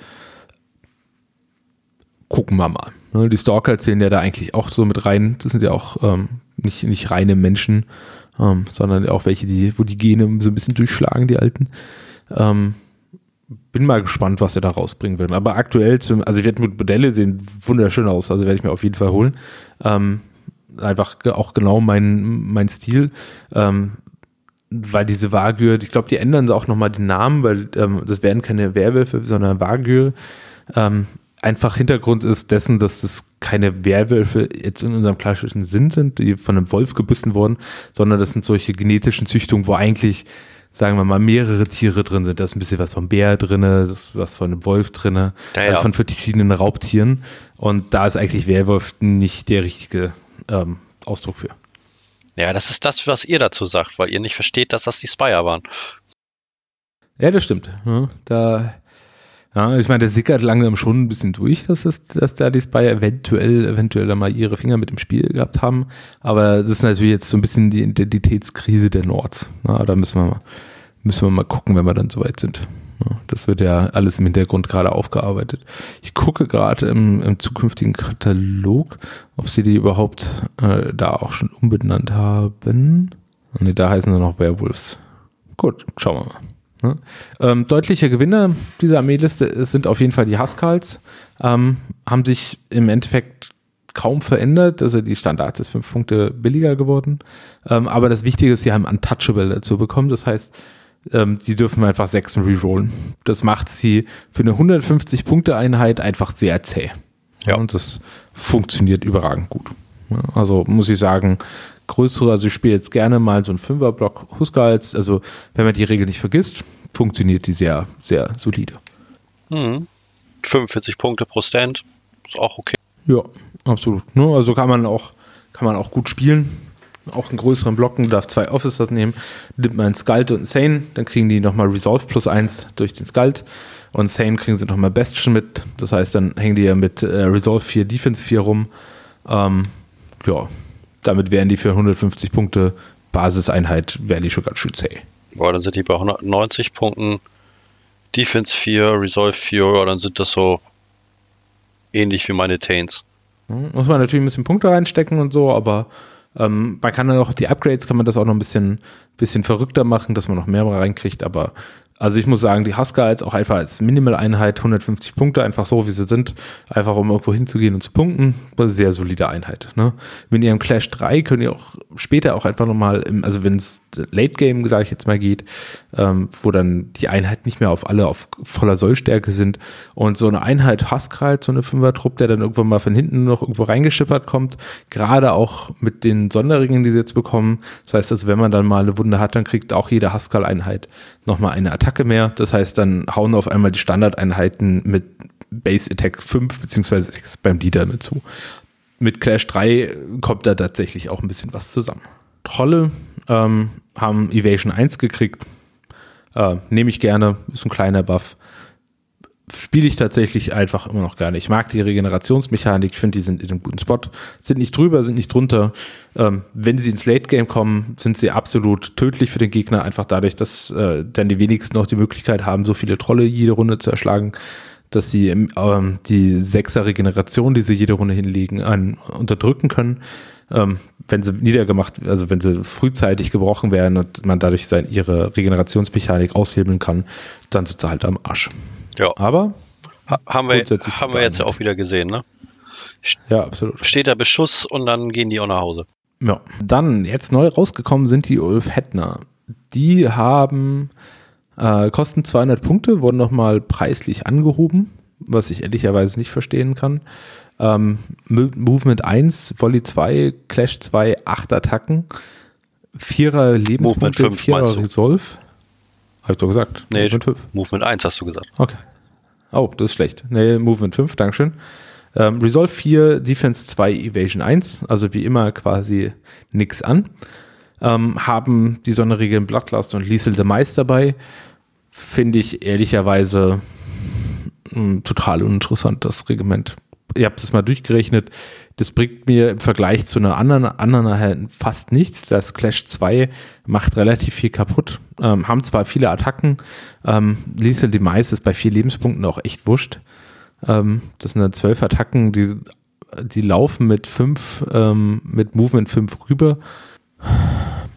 Gucken wir mal. Ne, die Stalker zählen ja da eigentlich auch so mit rein. Das sind ja auch ähm, nicht, nicht reine Menschen, ähm, sondern auch welche, die, wo die Gene so ein bisschen durchschlagen, die alten. Ähm, bin mal gespannt, was er da rausbringen will. Aber aktuell, zum, also ich werde mit Modelle sehen wunderschön aus, also werde ich mir auf jeden Fall holen. Ähm, einfach auch genau mein, mein Stil. Ähm, weil diese Wagür, ich glaube, die ändern auch nochmal den Namen, weil ähm, das werden keine Werwölfe, sondern Wagür. Ähm, einfach Hintergrund ist dessen, dass das keine Werwölfe jetzt in unserem klassischen Sinn sind, die von einem Wolf gebissen wurden, sondern das sind solche genetischen Züchtungen, wo eigentlich, sagen wir mal, mehrere Tiere drin sind. Da ist ein bisschen was vom Bär drin, das ist was von einem Wolf drin, ja, also von verschiedenen Raubtieren. Und da ist eigentlich Werwolf nicht der richtige ähm, Ausdruck für. Ja, das ist das, was ihr dazu sagt, weil ihr nicht versteht, dass das die Spire waren. Ja, das stimmt. Ja, da ja, ich meine, der sickert langsam schon ein bisschen durch, dass, das, dass da die Spy eventuell, eventuell mal ihre Finger mit dem Spiel gehabt haben. Aber das ist natürlich jetzt so ein bisschen die Identitätskrise der Nords. Ja, da müssen wir mal, müssen wir mal gucken, wenn wir dann soweit sind. Ja, das wird ja alles im Hintergrund gerade aufgearbeitet. Ich gucke gerade im, im, zukünftigen Katalog, ob sie die überhaupt äh, da auch schon umbenannt haben. Ne, da heißen sie noch Werewolves. Gut, schauen wir mal. Ne? Ähm, deutliche Gewinner dieser Armeeliste sind auf jeden Fall die Huskals. Ähm, haben sich im Endeffekt kaum verändert. Also die Standard ist fünf Punkte billiger geworden. Ähm, aber das Wichtige ist, sie haben Untouchable dazu bekommen. Das heißt, ähm, sie dürfen einfach Sechsen rerollen. Das macht sie für eine 150-Punkte-Einheit einfach sehr zäh. Ja. Und das funktioniert überragend gut. Also muss ich sagen, größere, also ich spiele jetzt gerne mal so einen Fünfer-Block Huskals. Also wenn man die Regel nicht vergisst, funktioniert die sehr, sehr solide. Mhm. 45 Punkte pro Stand, ist auch okay. Ja, absolut. Ne, also kann man auch, kann man auch gut spielen. Auch in größeren Blocken darf zwei Officers nehmen. Nimmt man einen Skald und einen Sane, dann kriegen die nochmal Resolve plus eins durch den Skald. Und Sane kriegen sie nochmal Bastion mit. Das heißt, dann hängen die ja mit äh, Resolve 4, Defense 4 rum. Ähm, ja, damit wären die für 150 Punkte Basiseinheit, wären die schon ganz schön zäh. Boah, dann sind die bei 190 Punkten. Defense 4, Resolve 4, ja, dann sind das so ähnlich wie meine Tains. Hm, muss man natürlich ein bisschen Punkte reinstecken und so, aber ähm, man kann dann auch die Upgrades, kann man das auch noch ein bisschen, bisschen verrückter machen, dass man noch mehr reinkriegt, aber also ich muss sagen, die Huskals auch einfach als Minimal-Einheit, 150 Punkte, einfach so wie sie sind, einfach um irgendwo hinzugehen und zu punkten, eine sehr solide Einheit. Ne? Wenn ihr im Clash 3 könnt ihr auch später auch einfach nochmal, also wenn es Late Game, sage ich jetzt mal, geht, ähm, wo dann die Einheit nicht mehr auf alle auf voller Sollstärke sind und so eine Einheit Huskal, so eine Fünfer-Trupp, der dann irgendwann mal von hinten noch irgendwo reingeschippert kommt, gerade auch mit den Sonderringen, die sie jetzt bekommen. Das heißt, also, wenn man dann mal eine Wunde hat, dann kriegt auch jede Haskell-Einheit nochmal eine Attacke mehr. Das heißt, dann hauen auf einmal die Standardeinheiten mit Base Attack 5 bzw. 6 beim Leader mit zu. Mit Clash 3 kommt da tatsächlich auch ein bisschen was zusammen. Trolle ähm, haben Evasion 1 gekriegt. Äh, Nehme ich gerne, ist ein kleiner Buff spiele ich tatsächlich einfach immer noch gerne. Ich mag die Regenerationsmechanik, finde, die sind in einem guten Spot. Sind nicht drüber, sind nicht drunter. Ähm, wenn sie ins Late Game kommen, sind sie absolut tödlich für den Gegner, einfach dadurch, dass äh, dann die wenigsten noch die Möglichkeit haben, so viele Trolle jede Runde zu erschlagen, dass sie ähm, die sechser Regeneration, die sie jede Runde hinlegen, an, unterdrücken können. Ähm, wenn sie niedergemacht, also wenn sie frühzeitig gebrochen werden und man dadurch sein, ihre Regenerationsmechanik aushebeln kann, dann sind sie halt am Arsch. Ja. Aber ha haben wir, haben wir jetzt ja auch wieder gesehen, ne? Ja, absolut. Steht der Beschuss und dann gehen die auch nach Hause. Ja. Dann, jetzt neu rausgekommen sind die Ulf Hettner. Die haben, äh, kosten 200 Punkte, wurden nochmal preislich angehoben, was ich ehrlicherweise nicht verstehen kann. Ähm, Movement 1, Volley 2, Clash 2, 8 Attacken, 4er Lebenspunkte, 4er Resolve. Habe ich doch gesagt. Nee, Movement 5. Movement 1 hast du gesagt. Okay. Oh, das ist schlecht. Nee, Movement 5, Dankeschön. Ähm, Resolve 4, Defense 2, Evasion 1, also wie immer quasi nix an. Ähm, haben die Sonderregeln Bloodlust und Liesel the Mice dabei. Finde ich ehrlicherweise mh, hm, total uninteressant, das Regiment. Ihr habt es mal durchgerechnet. Das bringt mir im Vergleich zu einer anderen, anderen halt fast nichts. Das Clash 2 macht relativ viel kaputt. Ähm, haben zwar viele Attacken, ähm, Lethal Demise ist bei vier Lebenspunkten auch echt wurscht. Ähm, das sind dann zwölf Attacken, die, die laufen mit fünf, ähm, mit Movement 5 rüber.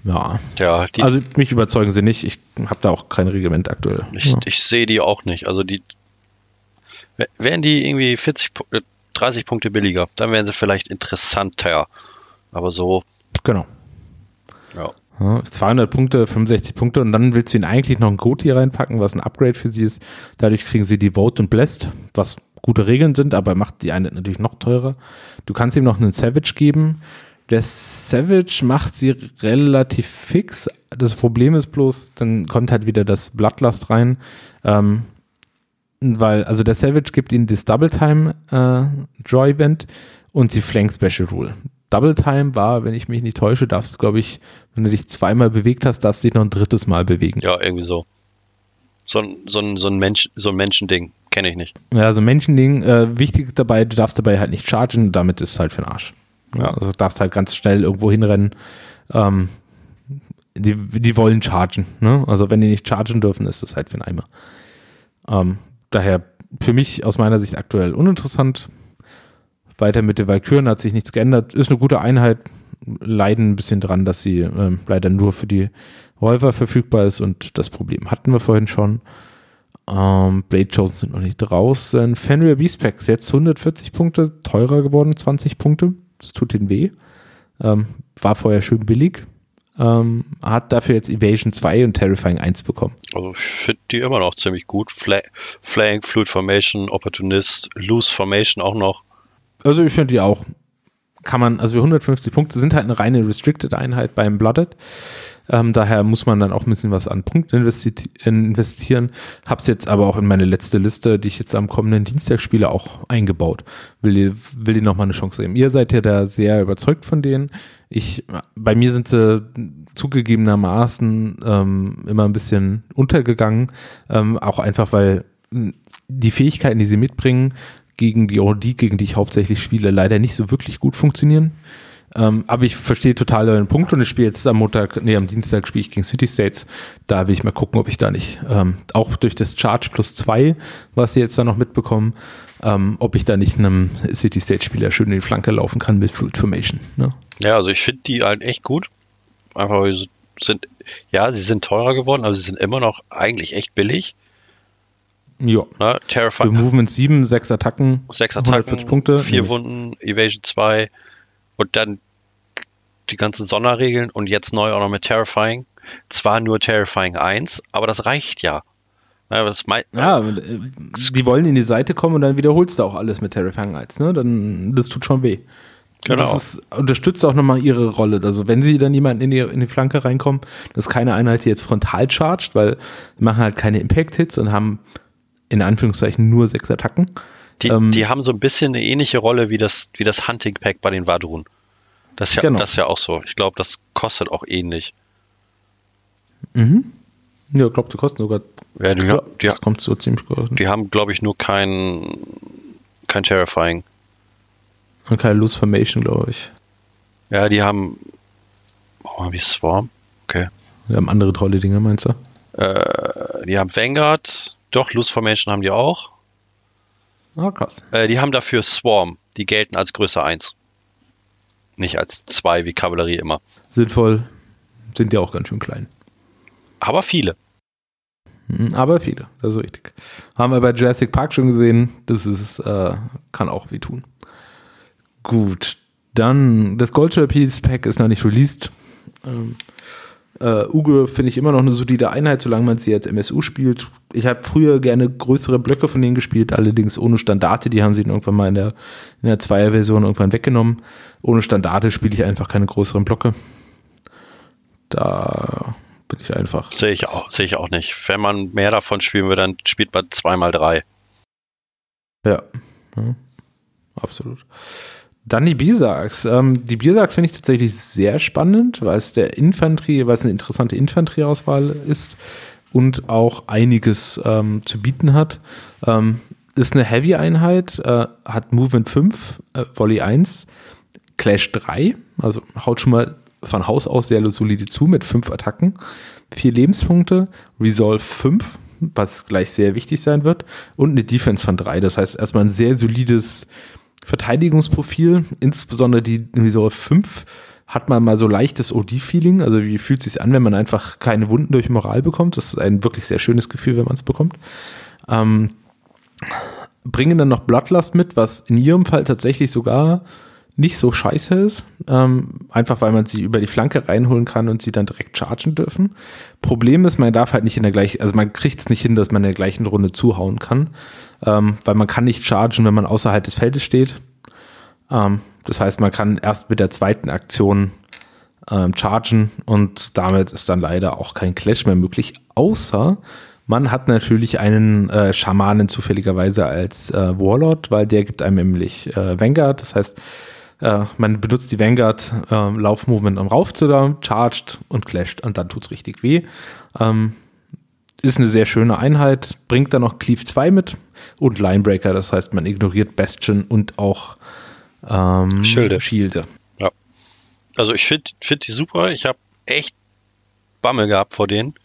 Ja. ja also mich überzeugen sie nicht. Ich habe da auch kein Regiment aktuell. Ich, ja. ich sehe die auch nicht. Also die wären die irgendwie 40 30 Punkte billiger. Dann wären sie vielleicht interessanter. Aber so. Genau. Ja. Ja, 200 Punkte, 65 Punkte und dann willst du ihn eigentlich noch ein Goti reinpacken, was ein Upgrade für sie ist. Dadurch kriegen sie die Vote und Blessed, was gute Regeln sind, aber macht die eine natürlich noch teurer. Du kannst ihm noch einen Savage geben. Der Savage macht sie relativ fix. Das Problem ist bloß, dann kommt halt wieder das Bloodlust rein. Ähm, weil, also der Savage gibt ihnen das Double Time äh, Draw Event und die Flank Special Rule. Double Time war, wenn ich mich nicht täusche, darfst du, glaube ich, wenn du dich zweimal bewegt hast, darfst du dich noch ein drittes Mal bewegen. Ja, irgendwie so. So ein, so ein, so ein, Mensch, so ein Menschending, kenne ich nicht. Ja, so ein Menschending. Äh, wichtig dabei, du darfst dabei halt nicht chargen, damit ist es halt für den Arsch. Ja, also du darfst halt ganz schnell irgendwo hinrennen. Ähm, die, die wollen chargen. Ne? Also wenn die nicht chargen dürfen, ist das halt für einen Eimer. Ähm, daher für mich aus meiner Sicht aktuell uninteressant. Weiter mit den Valkyren hat sich nichts geändert. Ist eine gute Einheit. Leiden ein bisschen dran, dass sie ähm, leider nur für die Revolver verfügbar ist und das Problem hatten wir vorhin schon. Ähm, Blade Chosen sind noch nicht draußen. Fenrir Beastpack ist jetzt 140 Punkte, teurer geworden, 20 Punkte. Das tut ihnen weh. Ähm, war vorher schön billig. Ähm, hat dafür jetzt Evasion 2 und Terrifying 1 bekommen. Also ich finde die immer noch ziemlich gut. Fla Flank, Fluid Formation, Opportunist, Loose Formation auch noch. Also ich finde die auch. Kann man, also 150 Punkte sind halt eine reine Restricted-Einheit beim Blooded. Ähm, daher muss man dann auch ein bisschen was an Punkten investi investieren. Hab's jetzt aber auch in meine letzte Liste, die ich jetzt am kommenden Dienstag spiele, auch eingebaut. Will will die nochmal eine Chance geben. Ihr seid ja da sehr überzeugt von denen. Ich, bei mir sind sie zugegebenermaßen ähm, immer ein bisschen untergegangen. Ähm, auch einfach, weil die Fähigkeiten, die sie mitbringen, gegen die Ordi, gegen die ich hauptsächlich spiele, leider nicht so wirklich gut funktionieren. Ähm, aber ich verstehe total euren Punkt und ich spiele jetzt am Montag, nee, am Dienstag spiele ich gegen City States. Da will ich mal gucken, ob ich da nicht, ähm, auch durch das Charge plus zwei, was sie jetzt da noch mitbekommen, ähm, ob ich da nicht einem City State Spieler schön in die Flanke laufen kann mit Fluid Formation. Ne? Ja, also ich finde die halt echt gut. Einfach, weil sie sind, ja, sie sind teurer geworden, aber sie sind immer noch eigentlich echt billig. Ja. Ne, Terrifying. Für Movement 7, 6 Attacken, 6 Attacken, Punkte. 4 Wunden, Evasion 2, und dann die ganzen Sonderregeln und jetzt neu auch noch mit Terrifying. Zwar nur Terrifying 1, aber das reicht ja. Ja, das ja, äh, die wollen in die Seite kommen und dann wiederholst du auch alles mit Terrifying 1, ne? Dann, das tut schon weh. Genau. Das ist, unterstützt auch nochmal ihre Rolle. Also wenn sie dann jemanden in die, in die Flanke reinkommen, das ist keine Einheit, die jetzt frontal chargt, weil die machen halt keine Impact-Hits und haben in Anführungszeichen nur sechs Attacken. Die, ähm, die haben so ein bisschen eine ähnliche Rolle wie das, wie das Hunting Pack bei den Vadrun. Das ist ja, genau. das ist ja auch so. Ich glaube, das kostet auch ähnlich. Mhm. Ja, ich glaube, die kosten sogar. Ja, die, ja, die, das kommt so ziemlich gut. Die haben, glaube ich, nur kein, kein Terrifying. Und keine Loose Formation, glaube ich. Ja, die haben. Oh, wie Swarm? Okay. Die haben andere tolle Dinge, meinst du? Äh, die haben Vanguard. Doch, Loose Formation haben die auch. Ah, krass. Äh, die haben dafür Swarm. Die gelten als Größe 1. Nicht als 2 wie Kavallerie immer. Sinnvoll. Sind ja auch ganz schön klein. Aber viele. Hm, aber viele, das ist richtig. Haben wir bei Jurassic Park schon gesehen. Das ist, äh, kann auch weh tun. Gut. Dann, das Gold Piece Pack ist noch nicht released. Ähm, Uh, Uge finde ich immer noch eine solide Einheit, solange man sie als MSU spielt. Ich habe früher gerne größere Blöcke von denen gespielt, allerdings ohne Standarte. Die haben sie irgendwann mal in der, in der Zweier-Version irgendwann weggenommen. Ohne Standarte spiele ich einfach keine größeren Blöcke. Da bin ich einfach. Sehe ich auch, sehe ich auch nicht. Wenn man mehr davon spielen will, dann spielt man zweimal drei. Ja, ja absolut. Dann die Biersachs. Ähm, die Biersachs finde ich tatsächlich sehr spannend, weil es der Infanterie, weil es eine interessante Infanterieauswahl ist und auch einiges ähm, zu bieten hat. Ähm, ist eine Heavy-Einheit, äh, hat Movement 5, äh, Volley 1, Clash 3, also haut schon mal von Haus aus sehr solide zu mit 5 Attacken, 4 Lebenspunkte, Resolve 5, was gleich sehr wichtig sein wird, und eine Defense von 3. Das heißt erstmal ein sehr solides Verteidigungsprofil, insbesondere die Resolve 5, hat man mal so leichtes OD-Feeling. Also wie fühlt es sich an, wenn man einfach keine Wunden durch Moral bekommt? Das ist ein wirklich sehr schönes Gefühl, wenn man es bekommt. Ähm, bringen dann noch Bloodlust mit, was in ihrem Fall tatsächlich sogar nicht so scheiße ist. Ähm, einfach weil man sie über die Flanke reinholen kann und sie dann direkt chargen dürfen. Problem ist, man darf halt nicht in der gleichen, also man kriegt es nicht hin, dass man in der gleichen Runde zuhauen kann. Ähm, weil man kann nicht chargen, wenn man außerhalb des Feldes steht. Ähm, das heißt, man kann erst mit der zweiten Aktion ähm, chargen und damit ist dann leider auch kein Clash mehr möglich, außer man hat natürlich einen äh, Schamanen zufälligerweise als äh, Warlord, weil der gibt einem nämlich äh, Vanguard. Das heißt, äh, man benutzt die Vanguard äh, Laufmovement, um raufzudauen, charged und clasht und dann tut's richtig weh. Ähm, ist eine sehr schöne Einheit, bringt dann noch Cleave 2 mit und Linebreaker, das heißt, man ignoriert Bastion und auch ähm, Schilde. Schilde. Ja. Also ich finde find die super. Ich habe echt Bammel gehabt vor denen.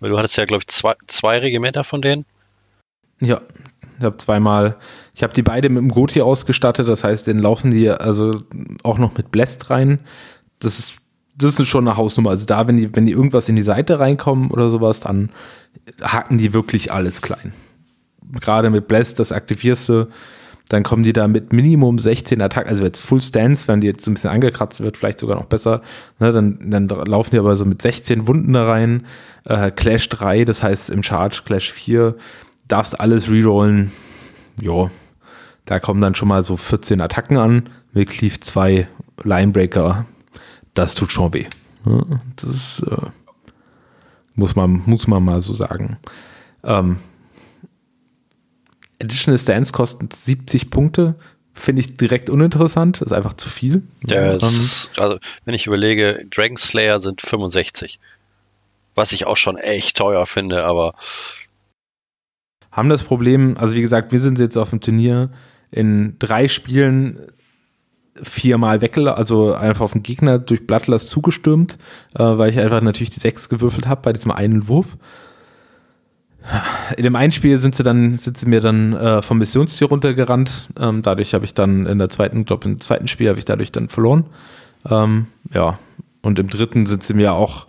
Weil du hattest ja, glaube ich, zwei, zwei Regimenter von denen. Ja, ich habe zweimal, ich habe die beide mit dem Goti ausgestattet, das heißt, den laufen die also auch noch mit Blast rein. Das ist, das ist schon eine Hausnummer. Also da, wenn die, wenn die irgendwas in die Seite reinkommen oder sowas, dann hacken die wirklich alles klein. Gerade mit Blast, das aktivierst du, dann kommen die da mit Minimum 16 Attacken, also jetzt Full Stance, wenn die jetzt so ein bisschen angekratzt wird, vielleicht sogar noch besser, ne, dann, dann laufen die aber so mit 16 Wunden da rein, äh, Clash 3, das heißt im Charge Clash 4, darfst alles rerollen, jo, da kommen dann schon mal so 14 Attacken an, mit Cleave 2 Linebreaker, das tut schon weh. Das ist, äh, muss man, muss man mal so sagen. Ähm, Additional Stance kostet 70 Punkte. Finde ich direkt uninteressant. Das ist einfach zu viel. Ja, ähm, ist, also, wenn ich überlege, Dragon Slayer sind 65. Was ich auch schon echt teuer finde, aber. Haben das Problem, also wie gesagt, wir sind jetzt auf dem Turnier in drei Spielen viermal weggelaufen, also einfach auf den Gegner durch Bloodlust zugestürmt, äh, weil ich einfach natürlich die sechs gewürfelt habe bei diesem einen Wurf. In dem einen Spiel sind sie dann, sind sie mir dann äh, vom Missionsziel runtergerannt. Ähm, dadurch habe ich dann in der zweiten, glaube im zweiten Spiel habe ich dadurch dann verloren. Ähm, ja. Und im dritten sind sie mir auch,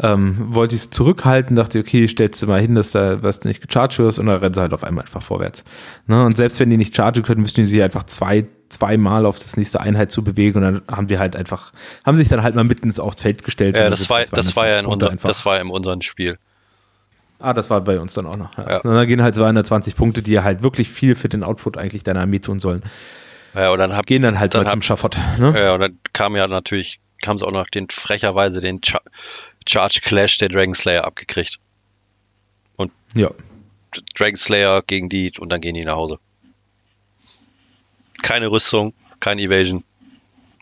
ähm, wollte ich sie zurückhalten, dachte, okay, stellst du mal hin, dass da was nicht gecharged wirst und dann rennen sie halt auf einmal einfach vorwärts. Ne? Und selbst wenn die nicht chargen können, müssen die sich einfach zwei, zweimal auf das nächste Einheit zu bewegen und dann haben wir halt einfach, haben sich dann halt mal mitten ins aufs Feld gestellt. Ja, das war, das war ja in unser, das war in unserem Spiel. Ah, das war bei uns dann auch noch. Ja. Ja. Und dann gehen halt 220 Punkte, die halt wirklich viel für den Output eigentlich deiner Armee tun sollen. Ja, und dann hab, gehen dann halt dann mal hab, zum Schafott. Ne? Ja, und dann kam ja natürlich, kam es auch noch den frecherweise den Char Charge Clash der Dragon Slayer abgekriegt. Und ja. Dragon Slayer gegen die und dann gehen die nach Hause. Keine Rüstung, kein Evasion.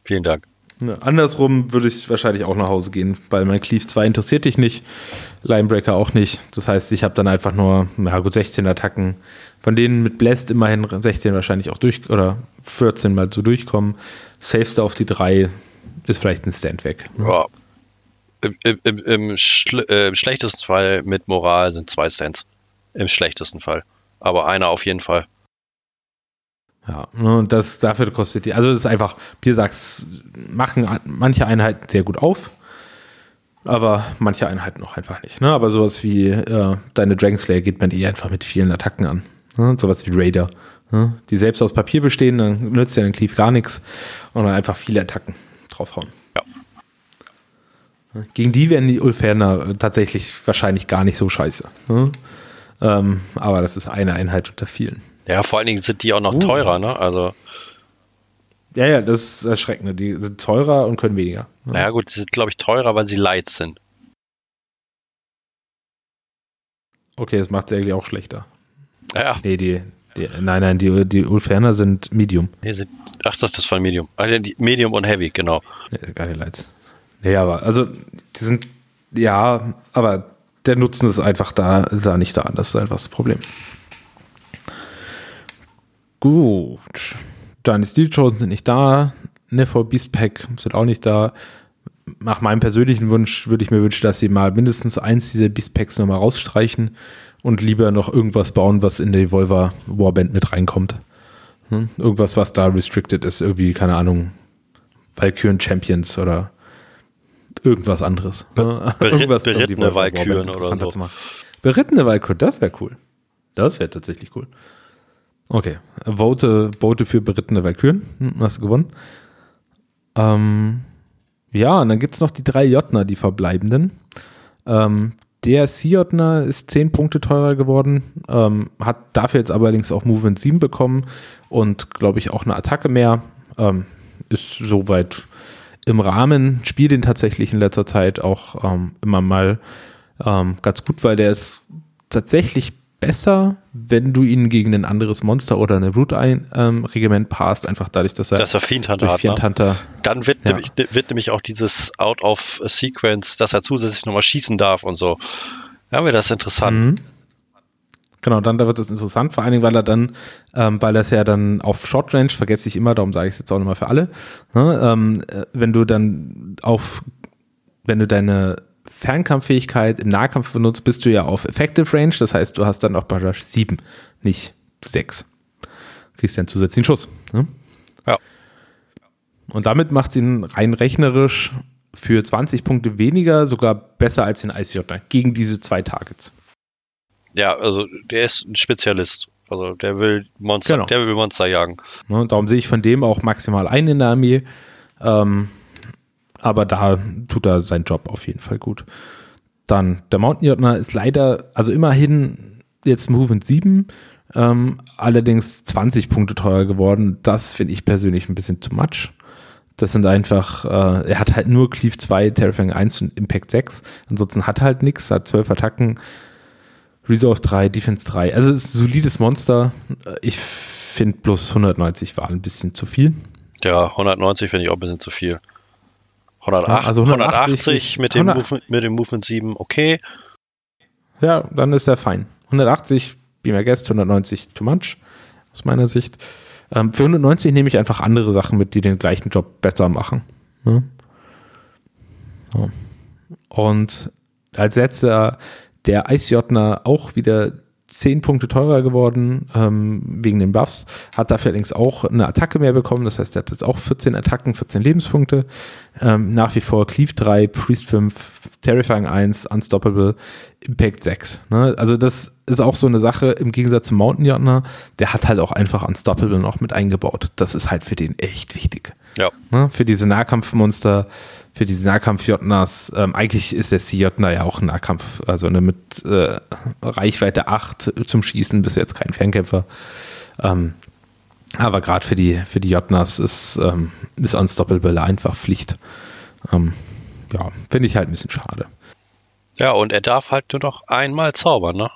Vielen Dank. Ja, andersrum würde ich wahrscheinlich auch nach Hause gehen, weil mein Cleave 2 interessiert dich nicht, Linebreaker auch nicht. Das heißt, ich habe dann einfach nur, ja gut, 16 Attacken. Von denen mit Blast immerhin 16 wahrscheinlich auch durch, oder 14 mal so durchkommen. Safeste auf die 3 ist vielleicht ein Stand weg. Ne? Ja. Im, im, im, schl äh, Im, schlechtesten Fall mit Moral sind zwei Stands. Im schlechtesten Fall. Aber einer auf jeden Fall. Ja, ne, und das dafür kostet die, also das ist einfach, Biersacks machen manche Einheiten sehr gut auf, aber manche Einheiten noch einfach nicht. Ne? Aber sowas wie äh, deine Dragonslayer geht man eh einfach mit vielen Attacken an. Ne? Sowas wie Raider, ne? die selbst aus Papier bestehen, dann nützt ja den Cleave gar nichts und dann einfach viele Attacken draufhauen. Ja. Gegen die werden die Ulferner tatsächlich wahrscheinlich gar nicht so scheiße. Ne? Ähm, aber das ist eine Einheit unter vielen. Ja, vor allen Dingen sind die auch noch uh. teurer, ne? Also. Ja, ja, das ist erschreckend. Die sind teurer und können weniger. Ja, naja, gut, die sind, glaube ich, teurer, weil sie light sind. Okay, das macht sie eigentlich auch schlechter. Ja. Nee, die, die, nein, nein, die, die Ulferner sind Medium. Nee, sind, ach, das ist von Medium. Also Medium und Heavy, genau. Ja, keine Lights. Nee, aber, also, die sind, ja, aber der Nutzen ist einfach da, da nicht da. Das ist einfach das Problem. Gut. Deine Steel Chosen sind nicht da. Nefer Beast Pack sind auch nicht da. Nach meinem persönlichen Wunsch würde ich mir wünschen, dass sie mal mindestens eins dieser Beast Packs nochmal rausstreichen und lieber noch irgendwas bauen, was in die Volva Warband mit reinkommt. Hm? Irgendwas, was da restricted ist. Irgendwie, keine Ahnung, Valkyren Champions oder irgendwas anderes. Be *laughs* irgendwas berittene Valkyren oder so. Berittene Valkyren, das wäre cool. Das wäre tatsächlich cool. Okay. Vote, vote für berittene Valkyren. Hm, hast du gewonnen. Ähm, ja, und dann gibt es noch die drei Jotner, die verbleibenden. Ähm, der Sea-Jotner ist 10 Punkte teurer geworden, ähm, hat dafür jetzt allerdings auch Movement 7 bekommen und glaube ich auch eine Attacke mehr. Ähm, ist soweit im Rahmen, spielt ihn tatsächlich in letzter Zeit auch ähm, immer mal ähm, ganz gut, weil der ist tatsächlich besser, wenn du ihn gegen ein anderes Monster oder eine Root-Regiment ähm, passt, einfach dadurch, dass er, dass er Fiend Hunter hat. Fiend Hunter, Dann wird, ja. nämlich, wird nämlich auch dieses Out of Sequence, dass er zusätzlich nochmal schießen darf und so. Ja, wäre das interessant. Mhm. Genau, dann da wird es interessant, vor allen Dingen, weil er dann, ähm, weil er es ja dann auf Short Range, vergesse ich immer, darum sage ich es jetzt auch nochmal für alle, ne, ähm, äh, wenn du dann auf, wenn du deine Fernkampffähigkeit im Nahkampf benutzt, bist du ja auf Effective Range. Das heißt, du hast dann auch bei 7, nicht 6. Kriegst dann zusätzlichen Schuss. Ne? Ja. Und damit macht es ihn rein rechnerisch für 20 Punkte weniger sogar besser als den ICJ gegen diese zwei Targets. Ja, also der ist ein Spezialist. Also der will Monster, genau. der will Monster jagen. Ne, darum sehe ich von dem auch maximal einen in der Armee. Ähm, aber da tut er seinen Job auf jeden Fall gut. Dann, der Mountain Jotner ist leider, also immerhin jetzt Movement 7, ähm, allerdings 20 Punkte teurer geworden. Das finde ich persönlich ein bisschen too much. Das sind einfach, äh, er hat halt nur Cleave 2, Terrifying 1 und Impact 6. Ansonsten hat er halt nichts, hat 12 Attacken, Resolve 3, Defense 3. Also es ist ein solides Monster. Ich finde bloß 190 war ein bisschen zu viel. Ja, 190 finde ich auch ein bisschen zu viel. 108, also 180, 180 mit, dem 100, Movement, mit dem Movement 7, okay. Ja, dann ist er fein. 180, Be My Guest, 190 too much, aus meiner Sicht. Ähm, für 190 nehme ich einfach andere Sachen mit, die den gleichen Job besser machen. Ne? So. Und als letzter der Eisjotner auch wieder 10 Punkte teurer geworden ähm, wegen den Buffs, hat dafür allerdings auch eine Attacke mehr bekommen, das heißt, er hat jetzt auch 14 Attacken, 14 Lebenspunkte, ähm, nach wie vor Cleave 3, Priest 5, Terrifying 1, Unstoppable, Impact 6. Ne? Also das ist auch so eine Sache, im Gegensatz zum Mountain Jotner, der hat halt auch einfach Unstoppable noch mit eingebaut. Das ist halt für den echt wichtig. Ja. Ne? Für diese Nahkampfmonster für diese Nahkampf-Jotners, ähm, eigentlich ist der C-Jotner ja auch ein Nahkampf, also eine mit äh, Reichweite 8 zum Schießen bist du jetzt kein Fernkämpfer. Ähm, aber gerade für die, für die Jotners ist, ähm, ist Unstoppable einfach Pflicht. Ähm, ja, finde ich halt ein bisschen schade. Ja, und er darf halt nur noch einmal zaubern, ne?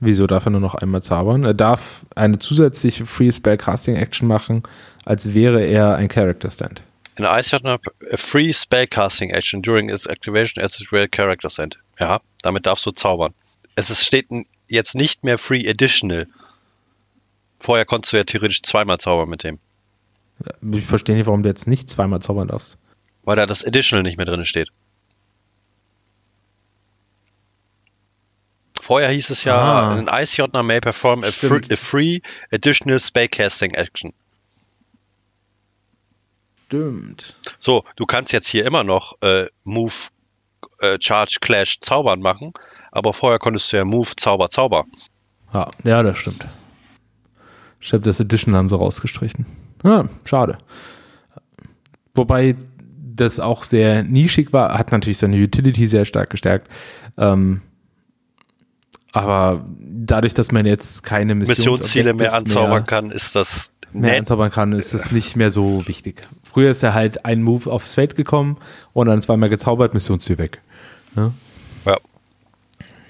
Wieso darf er nur noch einmal zaubern? Er darf eine zusätzliche Free Spell Casting Action machen, als wäre er ein Character Stand. In Ice hat a free spellcasting action during its activation as a real character sent. Ja, damit darfst du zaubern. Es ist, steht jetzt nicht mehr free additional. Vorher konntest du ja theoretisch zweimal zaubern mit dem. Ich verstehe nicht, warum du jetzt nicht zweimal zaubern darfst. Weil da das Additional nicht mehr drin steht. Vorher hieß es ja, ah. an Ice Jotner may perform a free, a free additional spellcasting action. Stimmt. So, du kannst jetzt hier immer noch äh, Move, äh, Charge, Clash, Zaubern machen, aber vorher konntest du ja Move, Zauber, Zauber. Ja, ja, das stimmt. Stimmt, das Edition haben sie rausgestrichen. Ja, schade. Wobei das auch sehr nischig war, hat natürlich seine Utility sehr stark gestärkt. Ähm, aber dadurch, dass man jetzt keine Missionsziele mehr anzaubern mehr, kann, ist das mehr anzaubern kann, ist es nicht mehr so wichtig. Früher ist er halt ein Move aufs Feld gekommen und dann zweimal gezaubert, Missionsziel weg. Ja. ja.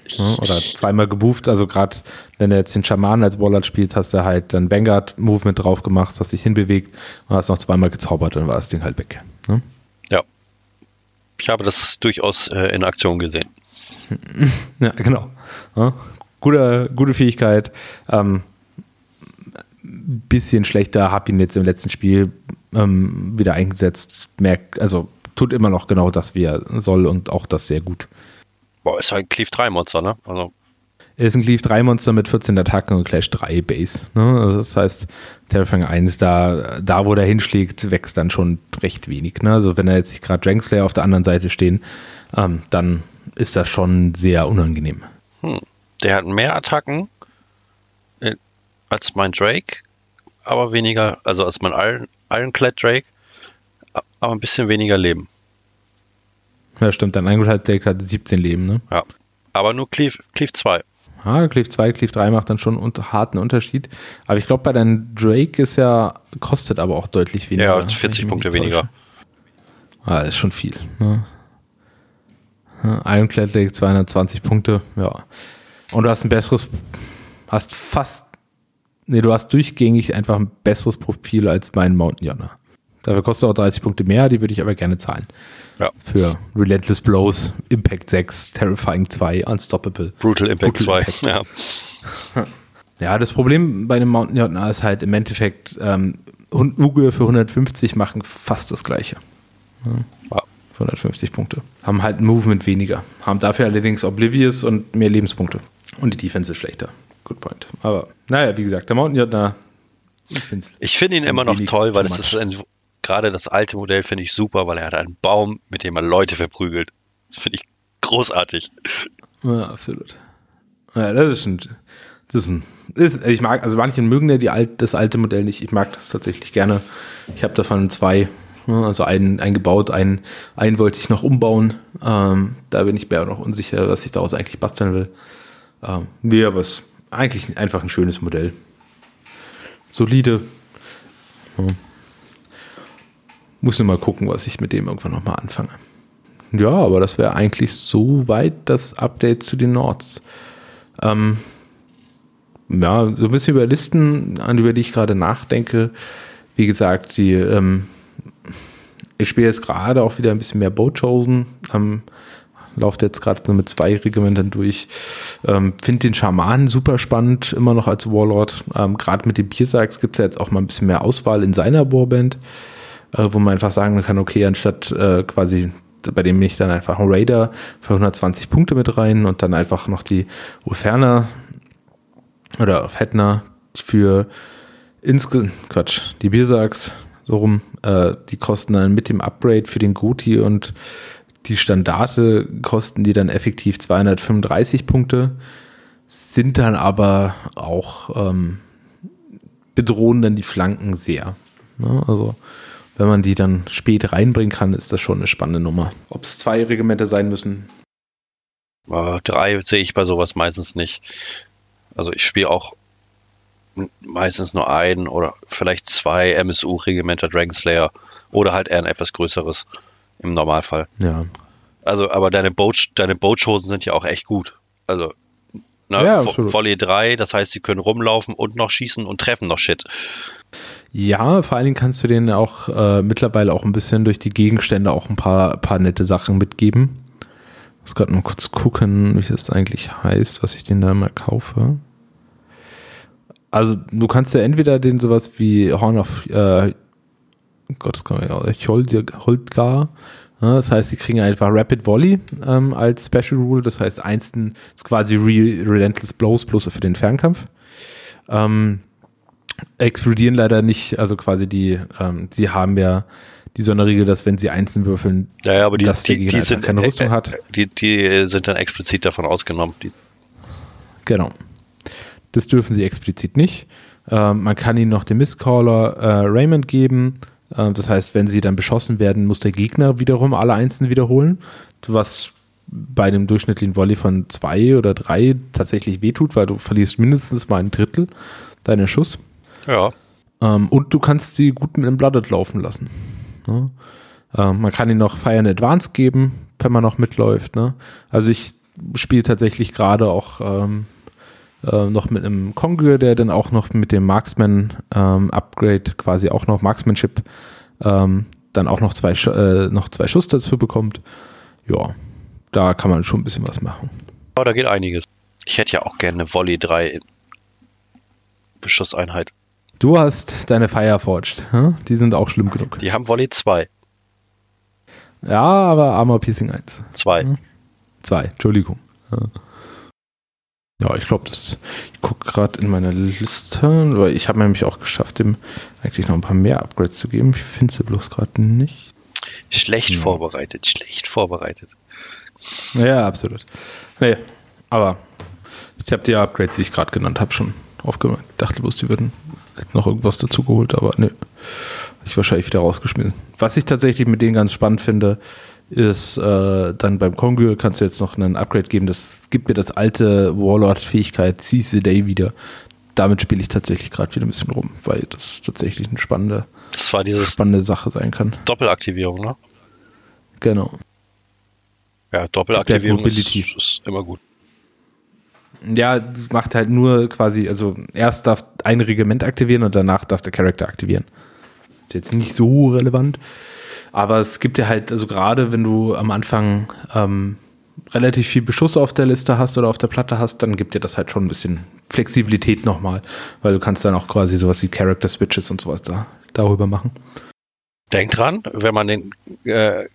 ja oder zweimal gebooft, also gerade wenn du jetzt den Schaman als Wallard spielst, hast du halt dann Vanguard-Movement drauf gemacht, hast dich hinbewegt und hast noch zweimal gezaubert, dann war das Ding halt weg. Ja. ja. Ich habe das durchaus äh, in Aktion gesehen. *laughs* ja, genau. Ja. Gute, gute Fähigkeit. Ähm, bisschen schlechter, habe ihn jetzt im letzten Spiel ähm, wieder eingesetzt. Merk, also tut immer noch genau das, wie er soll und auch das sehr gut. Boah, ist halt ein Cleave 3 Monster, ne? Also. Er ist ein Cleave 3 Monster mit 14 Attacken und Clash 3 Base. Ne? Also das heißt, Terrifying 1, da, da wo der hinschlägt, wächst dann schon recht wenig. Ne? Also wenn er jetzt nicht gerade Drankslayer auf der anderen Seite stehen, ähm, dann ist das schon sehr unangenehm. Hm. Der hat mehr Attacken äh, als mein Drake, aber weniger, also als mein Iron, Ironclad Drake, aber ein bisschen weniger Leben. Ja, stimmt. Dein Deck hat 17 Leben, ne? Ja. Aber nur Cleave, Cleave 2. Ah, Cleave 2, Cleave 3 macht dann schon einen harten Unterschied. Aber ich glaube, bei deinem Drake ist ja, kostet aber auch deutlich weniger. Ja, 40 Punkte weniger. Ah, ist schon viel. Ne? Ironclad Lake 220 Punkte, ja. Und du hast ein besseres, hast fast, nee, du hast durchgängig einfach ein besseres Profil als mein Mountain Yonder. Dafür kostet auch 30 Punkte mehr, die würde ich aber gerne zahlen. Ja. Für Relentless Blows, Impact 6, Terrifying 2, Unstoppable. Brutal Impact Brutal 2, Impact. ja. Ja, das Problem bei dem Mountain JNA ist halt im Endeffekt, ähm, Uge für 150 machen fast das gleiche. Ja. 150 Punkte. Haben halt ein Movement weniger. Haben dafür allerdings Oblivious und mehr Lebenspunkte. Und die Defense ist schlechter. Good point. Aber naja, wie gesagt, der Mountain JNA. Ich finde ihn immer noch toll, weil es ist ein gerade das alte Modell finde ich super, weil er hat einen Baum, mit dem er Leute verprügelt. Das finde ich großartig. Ja, absolut. Ja, das ist ein, das ist ein, ist, ich mag, also manche mögen ja die alt, das alte Modell nicht. Ich mag das tatsächlich gerne. Ich habe davon zwei, also einen eingebaut, einen, einen wollte ich noch umbauen. Ähm, da bin ich mir auch noch unsicher, was ich daraus eigentlich basteln will. Ähm, nee, aber es eigentlich einfach ein schönes Modell. Solide. Ja. Muss nur mal gucken, was ich mit dem irgendwann nochmal anfange. Ja, aber das wäre eigentlich so weit das Update zu den Nords. Ähm, ja, so ein bisschen über Listen, an über die ich gerade nachdenke. Wie gesagt, die, ähm, ich spiele jetzt gerade auch wieder ein bisschen mehr Boat Chosen. Ähm, lauft jetzt gerade mit zwei Regimentern durch. Ähm, Finde den Schamanen super spannend, immer noch als Warlord. Ähm, gerade mit den Biersacks gibt es ja jetzt auch mal ein bisschen mehr Auswahl in seiner Warband äh, wo man einfach sagen kann, okay, anstatt äh, quasi bei dem ich dann einfach einen Raider für 120 Punkte mit rein und dann einfach noch die Ulferner oder Fettner für insge Quatsch, die Birsaks so rum, äh, die kosten dann mit dem Upgrade für den Goti und die Standarte kosten die dann effektiv 235 Punkte, sind dann aber auch ähm, bedrohen dann die Flanken sehr. Ne? Also wenn man die dann spät reinbringen kann, ist das schon eine spannende Nummer. Ob es zwei Regimente sein müssen? Uh, drei sehe ich bei sowas meistens nicht. Also ich spiele auch meistens nur ein oder vielleicht zwei MSU-Regimenter Dragonslayer oder halt eher ein etwas größeres im Normalfall. Ja. Also, aber deine Boat, deine Boatshosen sind ja auch echt gut. Also, ne, ja, Volley 3, das heißt, sie können rumlaufen und noch schießen und treffen noch Shit. Ja, vor allen Dingen kannst du denen auch äh, mittlerweile auch ein bisschen durch die Gegenstände auch ein paar, paar nette Sachen mitgeben. Ich muss gerade mal kurz gucken, wie das eigentlich heißt, was ich den da mal kaufe. Also du kannst ja entweder den sowas wie Horn of äh, Gott, das kann man ja Holdgar. Ja, das heißt, die kriegen einfach Rapid Volley ähm, als Special Rule. Das heißt, eins ist quasi Re Relentless Blows bloß für den Fernkampf. Ähm, explodieren leider nicht, also quasi die, ähm, sie haben ja die Sonderregel, dass wenn sie einzeln würfeln, ja, ja, aber die, dass die, die, die sind, keine Rüstung äh, hat. Die, die sind dann explizit davon ausgenommen. genau. Das dürfen sie explizit nicht. Ähm, man kann ihnen noch den Mistcaller äh, Raymond geben. Ähm, das heißt, wenn sie dann beschossen werden, muss der Gegner wiederum alle einzeln wiederholen, was bei dem durchschnittlichen Volley von zwei oder drei tatsächlich wehtut, weil du verlierst mindestens mal ein Drittel deiner Schuss. Ja. Ähm, und du kannst sie gut mit einem Blooded laufen lassen. Ne? Ähm, man kann ihnen noch Fire in Advance geben, wenn man noch mitläuft. Ne? Also ich spiele tatsächlich gerade auch ähm, äh, noch mit einem Kongür, der dann auch noch mit dem Marksman ähm, Upgrade quasi auch noch Marksmanship ähm, dann auch noch zwei, äh, noch zwei Schuss dazu bekommt. Ja, da kann man schon ein bisschen was machen. Ja, da geht einiges. Ich hätte ja auch gerne Volley 3 Beschusseinheit. Du hast deine Fireforged. Hm? Die sind auch schlimm genug. Die haben Volley 2. Ja, aber Armor Piercing 1. 2. 2, hm? Entschuldigung. Ja, ich glaube, das. Ich gucke gerade in meiner Liste, weil ich habe nämlich auch geschafft, dem eigentlich noch ein paar mehr Upgrades zu geben. Ich finde sie bloß gerade nicht. Schlecht ja. vorbereitet, schlecht vorbereitet. Ja, absolut. Nee, aber ich habe die Upgrades, die ich gerade genannt habe, schon aufgemacht. Ich dachte bloß, die würden noch irgendwas dazu geholt, aber ne. ich wahrscheinlich wieder rausgeschmissen. Was ich tatsächlich mit denen ganz spannend finde, ist äh, dann beim Kongo kannst du jetzt noch einen Upgrade geben. Das gibt mir das alte Warlord-Fähigkeit Seize the Day wieder. Damit spiele ich tatsächlich gerade wieder ein bisschen rum, weil das tatsächlich eine spannende, das war dieses spannende Sache sein kann. Doppelaktivierung, ne? Genau. Ja, Doppelaktivierung ist, ist immer gut. Ja, das macht halt nur quasi, also erst darf ein Regiment aktivieren und danach darf der Charakter aktivieren. Ist jetzt nicht so relevant. Aber es gibt ja halt, also gerade wenn du am Anfang ähm, relativ viel Beschuss auf der Liste hast oder auf der Platte hast, dann gibt dir das halt schon ein bisschen Flexibilität nochmal, weil du kannst dann auch quasi sowas wie Character Switches und sowas da, darüber machen. Denk dran, wenn man den, äh,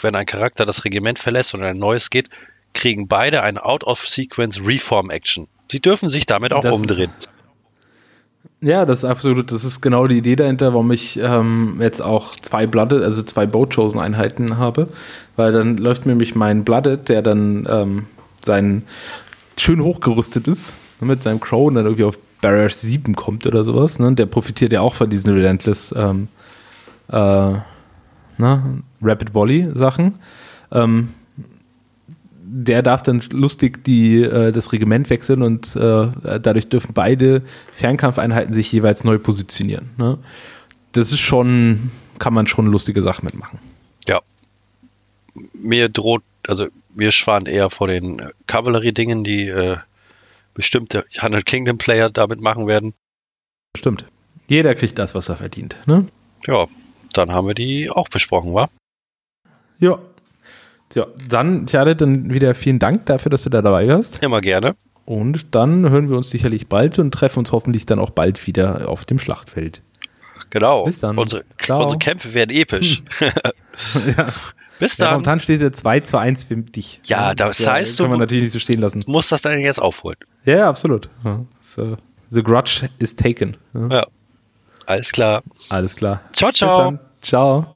wenn ein Charakter das Regiment verlässt und ein neues geht, kriegen beide ein Out-of-Sequence Reform-Action. Sie dürfen sich damit auch das umdrehen. Ist, ja, das ist absolut, das ist genau die Idee dahinter, warum ich ähm, jetzt auch zwei Blooded, also zwei Boat-Chosen-Einheiten habe, weil dann läuft nämlich mein Blooded, der dann ähm, sein schön hochgerüstet ist, mit seinem Crow und dann irgendwie auf Barrier 7 kommt oder sowas, ne? Der profitiert ja auch von diesen Relentless ähm, äh, na, Rapid Volley Sachen. Ähm, der darf dann lustig die, äh, das Regiment wechseln und äh, dadurch dürfen beide Fernkampfeinheiten sich jeweils neu positionieren. Ne? Das ist schon, kann man schon lustige Sachen mitmachen. Ja. Mir droht, also wir schwan eher vor den Kavallerie-Dingen, die äh, bestimmte Hundred Kingdom Player damit machen werden. Stimmt. Jeder kriegt das, was er verdient. Ne? Ja, dann haben wir die auch besprochen, wa? Ja, ja, dann, Jared, dann wieder vielen Dank dafür, dass du da dabei warst. Immer gerne. Und dann hören wir uns sicherlich bald und treffen uns hoffentlich dann auch bald wieder auf dem Schlachtfeld. Genau. Bis dann. Unsere, unsere Kämpfe werden episch. Hm. *laughs* ja. Bis dann. Ja, momentan steht es 2 zu 1 für dich. Ja, das, das heißt, kann man natürlich nicht so stehen lassen. Musst das dann jetzt aufholen. Ja, absolut. So, the grudge is taken. Ja. Alles klar. Alles klar. Ciao, ciao. Ciao.